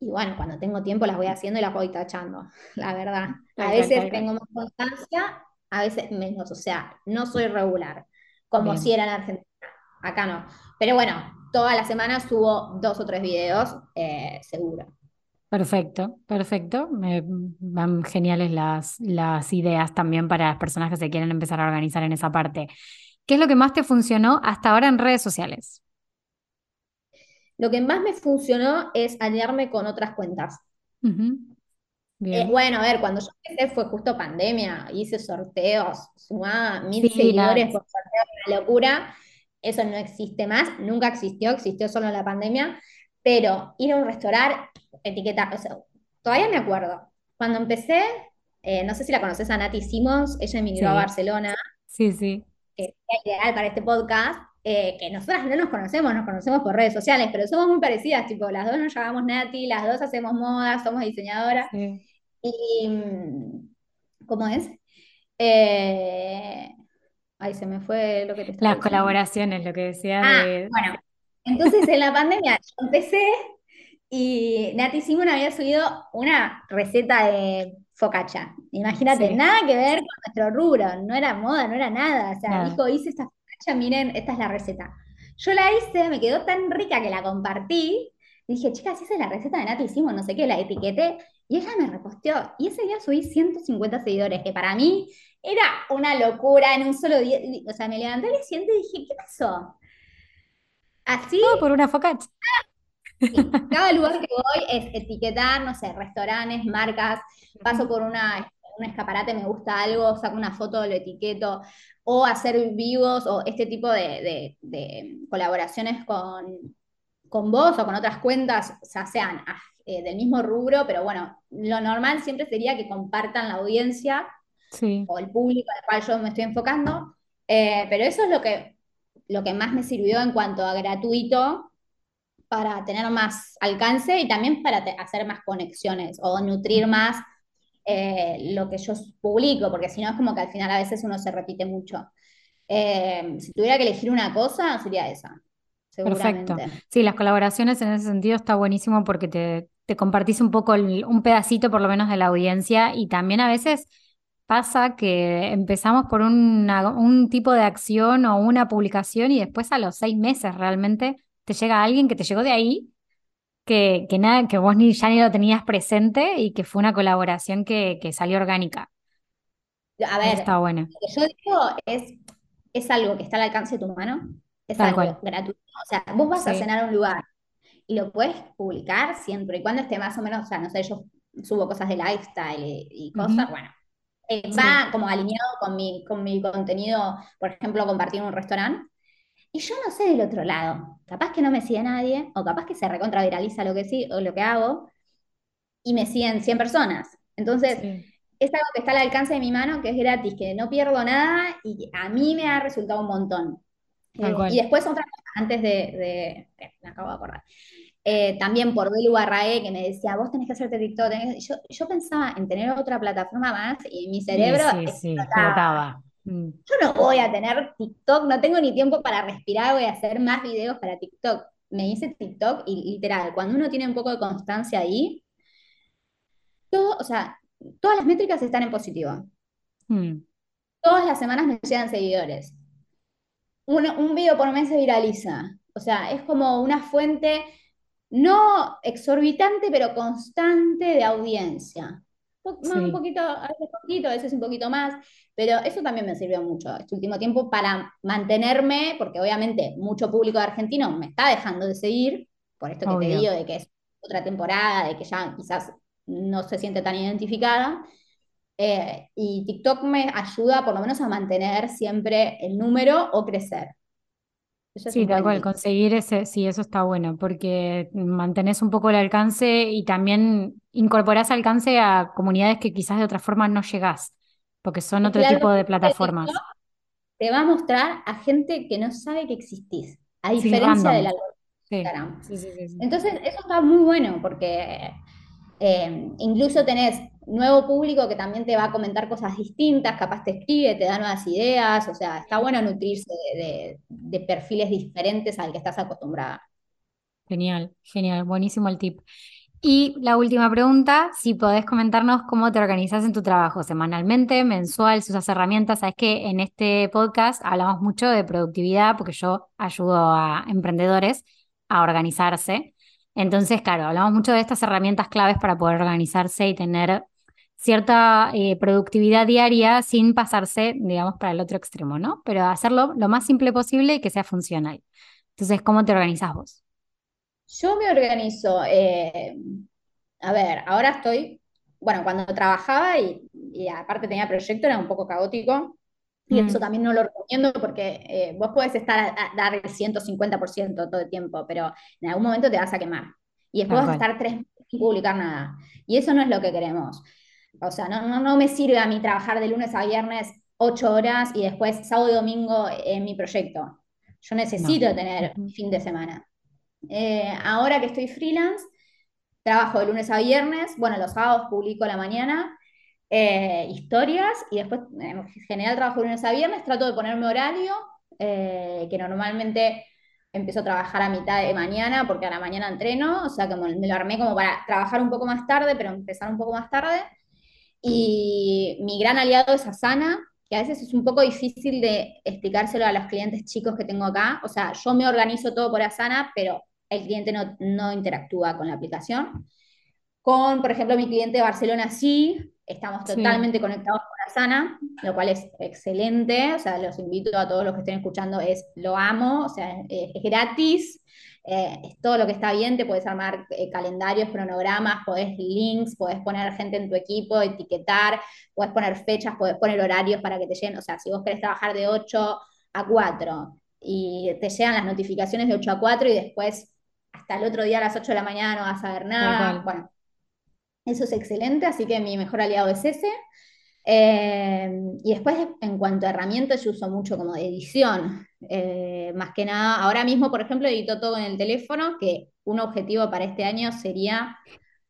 Y bueno, cuando tengo tiempo las voy haciendo y las voy tachando, la verdad. A veces tengo más constancia, a veces menos. O sea, no soy regular, como si era en Argentina. Acá no. Pero bueno, todas las semanas subo dos o tres videos, eh, seguro. Perfecto, perfecto. Me van geniales las, las ideas también para las personas que se quieren empezar a organizar en esa parte. ¿Qué es lo que más te funcionó hasta ahora en redes sociales? Lo que más me funcionó es aliarme con otras cuentas. Eh, bueno, a ver, cuando yo empecé fue justo pandemia, hice sorteos, sumaba mil seguidores por sorteo, una locura. Eso no existe más, nunca existió, existió solo en la pandemia. Pero ir a un restaurante, etiqueta, o sea, todavía me acuerdo. Cuando empecé, eh, no sé si la conoces a Nati Simons, ella emigró a Barcelona. Sí, sí. Que es ideal para este podcast. Eh, que nosotras no nos conocemos, nos conocemos por redes sociales, pero somos muy parecidas, tipo, las dos nos llamamos Nati, las dos hacemos moda, somos diseñadoras. Y, mm, ¿cómo es? Eh, ay, se me fue lo que te estaba Las colaboraciones, lo que decía ah, Bueno, entonces en la pandemia yo empecé y Nati Simon había subido una receta de focaccia. Imagínate, nada que ver con nuestro rubro, no era moda, no era nada. O sea, dijo, hice esta focaccia, miren, esta es la receta. Yo la hice, me quedó tan rica que la compartí. Y dije, chicas, esa es la receta de Nati Simon, no sé qué, la etiqueté. Y ella me reposteó. Y ese día subí 150 seguidores, que para mí era una locura en un solo día. O sea, me levanté al siguiente y dije, ¿qué pasó? Así. por una Cada lugar que voy es etiquetar, no sé, restaurantes, marcas, paso por una, un escaparate, me gusta algo, saco una foto, lo etiqueto, o hacer vivos o este tipo de, colaboraciones con, con, vos o con otras cuentas, ya sean ah, eh, del mismo rubro, pero bueno, lo normal siempre sería que compartan la audiencia o el público al cual yo me estoy enfocando, eh, pero eso es lo que, lo que más me sirvió en cuanto a gratuito para tener más alcance y también para hacer más conexiones o nutrir más eh, lo que yo publico, porque si no es como que al final a veces uno se repite mucho. Eh, si tuviera que elegir una cosa, sería esa. Perfecto. Sí, las colaboraciones en ese sentido está buenísimo porque te, te compartís un poco un pedacito por lo menos de la audiencia y también a veces pasa que empezamos por un tipo de acción o una publicación y después a los seis meses realmente te llega alguien que te llegó de ahí, que, que, nada, que vos ni, ya ni lo tenías presente y que fue una colaboración que, que salió orgánica. A ver, está bueno. lo que yo digo es, es algo que está al alcance de tu mano, es algo gratuito. O sea, vos vas a cenar a un lugar y lo puedes publicar siempre y cuando esté más o menos, o sea, no sé, yo subo cosas de lifestyle y, cosas, bueno, eh, va como alineado con mi, con mi contenido, por ejemplo, compartir en un restaurante. Y yo no sé del otro lado, capaz que no me sigue nadie, o capaz que se recontraviraliza lo que sí, o lo que hago, y me siguen 100 personas. Entonces, es algo que está al alcance de mi mano, que es gratis, que no pierdo nada, y a mí me ha resultado un montón. Eh, y después otra cosa, antes de, me acabo de acordar. Eh, también por Belu Barrae, que me decía, vos tenés que hacerte TikTok. Yo, yo, pensaba en tener otra plataforma más y mi cerebro sí, mm. Yo no voy a tener TikTok, no tengo ni tiempo para respirar, voy a hacer más videos para TikTok. Me hice TikTok y literal, cuando uno tiene un poco de constancia ahí, todo, o sea, todas las métricas están en positivo. Mm. Todas las semanas me llegan seguidores. Un, un video por mes se viraliza. O sea, es como una fuente no exorbitante, pero constante de audiencia. Un poquito, a veces poquito, a veces un poquito más, pero eso también me sirvió mucho este último tiempo para mantenerme, porque obviamente mucho público de argentino me está dejando de seguir, por esto que te digo de que es otra temporada, de que ya quizás no se siente tan identificada. Eh, y TikTok me ayuda por lo menos a mantener siempre el número o crecer. Sí, tal cual, conseguir ese, sí, eso está bueno, porque mantenés un poco el alcance y también incorporás alcance a comunidades que quizás de otra forma no llegás, porque son otro tipo de plataformas. Te va a mostrar a gente que no sabe que existís, a diferencia de la Instagram. Entonces, eso está muy bueno, porque eh, incluso tenés nuevo público que también te va a comentar cosas distintas, capaz te escribe, te da nuevas ideas, o sea, está bueno nutrirse de, perfiles diferentes al que estás acostumbrada. Genial, genial, buenísimo el tip. Y la última pregunta, si podés comentarnos cómo te organizas en tu trabajo, semanalmente, mensual, si usas herramientas. Sabes que en este podcast hablamos mucho de productividad porque yo ayudo a emprendedores a organizarse. Entonces, claro, hablamos mucho de estas herramientas claves para poder organizarse y tener cierta eh, productividad diaria sin pasarse, digamos, para el otro extremo, ¿no? Pero hacerlo lo más simple posible y que sea funcional. Entonces, ¿cómo te organizas vos? Yo me organizo, eh, a ver, ahora estoy, bueno, cuando trabajaba y, aparte tenía proyecto era un poco caótico, y eso mm. también no lo recomiendo porque eh, vos puedes estar a, dar el 150% todo el tiempo, pero en algún momento te vas a quemar. Y después vas a estar tres sin publicar nada. Y eso no es lo que queremos. O sea, no, no, me sirve a mí trabajar de lunes a viernes ocho horas y después sábado y domingo en mi proyecto. Yo necesito tener fin de semana. Eh, ahora que estoy freelance, trabajo de lunes a viernes. Bueno, los sábados publico a la mañana eh, historias y después en general trabajo de lunes a viernes. Trato de ponerme horario, eh, que normalmente empiezo a trabajar a mitad de mañana porque a la mañana entreno. O sea, que me lo armé como para trabajar un poco más tarde, pero empezar un poco más tarde. Y mi gran aliado es Asana, que a veces es un poco difícil de explicárselo a los clientes chicos que tengo acá. O sea, yo me organizo todo por Asana, pero el cliente no, no interactúa con la aplicación. Con, por ejemplo, mi cliente de Barcelona sí, estamos totalmente conectados con Asana, lo cual es excelente. O sea, los invito a todos los que estén escuchando, es lo amo, o sea, es gratis, eh, es todo lo que está bien, te puedes armar eh, calendarios, cronogramas, podés links, podés poner gente en tu equipo, etiquetar, podés poner fechas, podés poner horarios para que te lleguen, o sea, si vos querés trabajar de 8 a 4 y te llegan las notificaciones de 8 a 4 y después hasta el otro día a las 8 de la mañana no vas a ver nada, bueno, eso es excelente, así que mi mejor aliado es ese. Eh, y después, en cuanto a herramientas, yo uso mucho como de edición. Eh, más que nada, ahora mismo, por ejemplo, edito todo en el teléfono, que un objetivo para este año sería,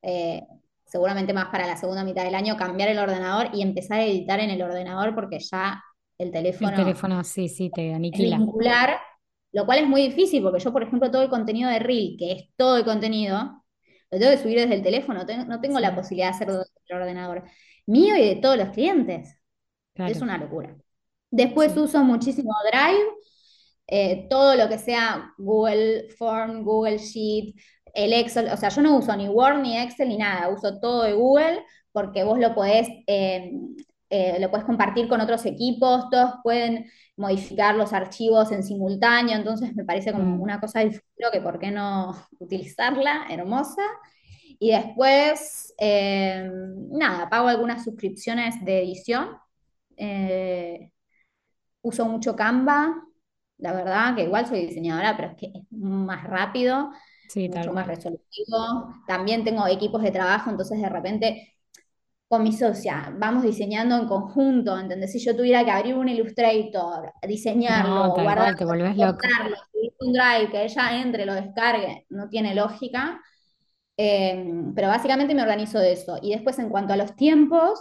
eh, seguramente más para la segunda mitad del año, cambiar el ordenador y empezar a editar en el ordenador porque ya el teléfono... El teléfono, sí, sí, te aniquila. lo cual es muy difícil porque yo, por ejemplo, todo el contenido de Reel, que es todo el contenido, lo tengo que subir desde el teléfono, no tengo la posibilidad de hacerlo desde el ordenador mío y de todos los clientes. Es una locura. Después uso muchísimo Drive, eh, todo lo que sea Google Form, Google Sheet, el Excel, o sea, yo no uso ni Word ni Excel ni nada, uso todo de Google porque vos lo podés, eh, eh, lo podés compartir con otros equipos, todos pueden modificar los archivos en simultáneo, entonces me parece como mm. una cosa del futuro que por qué no utilizarla, hermosa. Y después, nada, pago algunas suscripciones de edición. uso mucho Canva, la verdad, que igual soy diseñadora, pero es que es más rápido, mucho más resolutivo. También tengo equipos de trabajo, entonces de repente con mi socia vamos diseñando en conjunto, ¿entendés? Si yo tuviera que abrir un Illustrator, diseñarlo, guardarlo, un drive, que ella entre, lo descargue, no tiene lógica. Em, pero básicamente me organizo de eso. Y después en cuanto a los tiempos,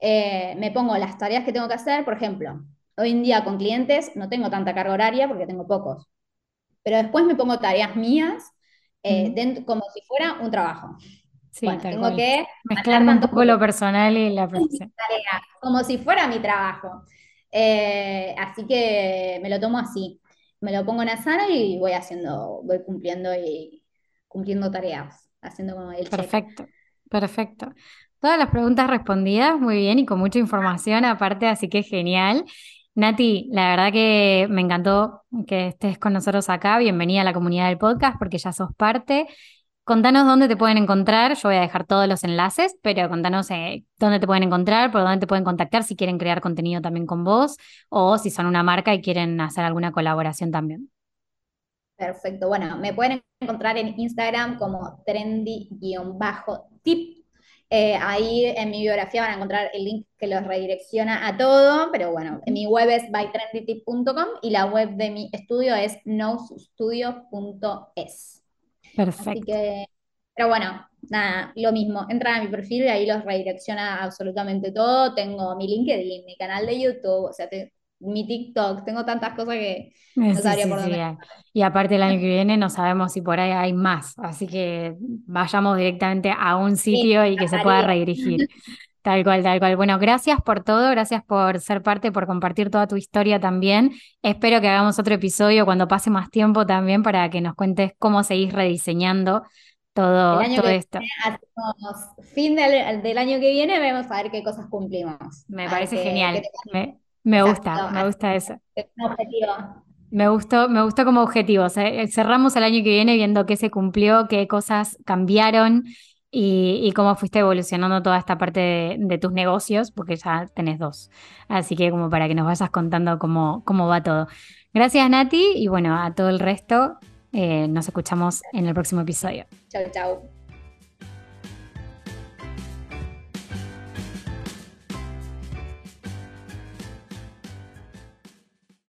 eh, me pongo las tareas que tengo que hacer, por ejemplo, Hoy en día con clientes no tengo tanta carga horaria porque tengo pocos, pero después me pongo tareas mías eh, como si fuera un trabajo. Sí, tengo que mezclar un poco lo personal y la profesión. Como si fuera mi trabajo. Eh, así que me lo tomo así. Me lo pongo en Asana y voy haciendo, voy cumpliendo y cumpliendo tareas, haciendo como el Perfecto, perfecto. Todas las preguntas respondidas muy bien y con mucha información aparte, así que genial. Nati, la verdad que me encantó que estés con nosotros acá. Bienvenida a la comunidad del podcast porque ya sos parte. Contanos dónde te pueden encontrar. Yo voy a dejar todos los enlaces, pero contanos eh, dónde te pueden encontrar, por dónde te pueden contactar si quieren crear contenido también con vos o si son una marca y quieren hacer alguna colaboración también. Perfecto. Bueno, me pueden encontrar en Instagram como trendy-tip eh, ahí en mi biografía van a encontrar el link que los redirecciona a todo, pero bueno, en mi web es bytrendytip.com y la web de mi estudio es nosestudio.es. Perfecto. Así que, pero bueno, nada, lo mismo, entran a mi perfil y ahí los redirecciona absolutamente todo. Tengo mi LinkedIn, mi canal de YouTube, o sea, te, mi TikTok, tengo tantas cosas que no sabría por dónde. Y aparte el año que viene no sabemos si por ahí hay más, así que vayamos directamente a un sitio y que se pueda redirigir. Tal cual, tal cual. Bueno, gracias por todo, gracias por ser parte, por compartir toda tu historia también. Espero que hagamos otro episodio cuando pase más tiempo también para que nos cuentes cómo seguís rediseñando todo, todo esto. fin del, año que viene, vamos a ver qué cosas cumplimos. Me parece genial. Me gusta, me gusta eso. Me gustó, me gustó como objetivo. Eh, cerramos el año que viene viendo qué se cumplió, qué cosas cambiaron y, cómo fuiste evolucionando toda esta parte de, tus negocios, porque ya tenés dos. Así que como para que nos vayas contando cómo, cómo va todo. Gracias Nati y bueno, a todo el resto eh, nos escuchamos en el próximo episodio. Chao, chao.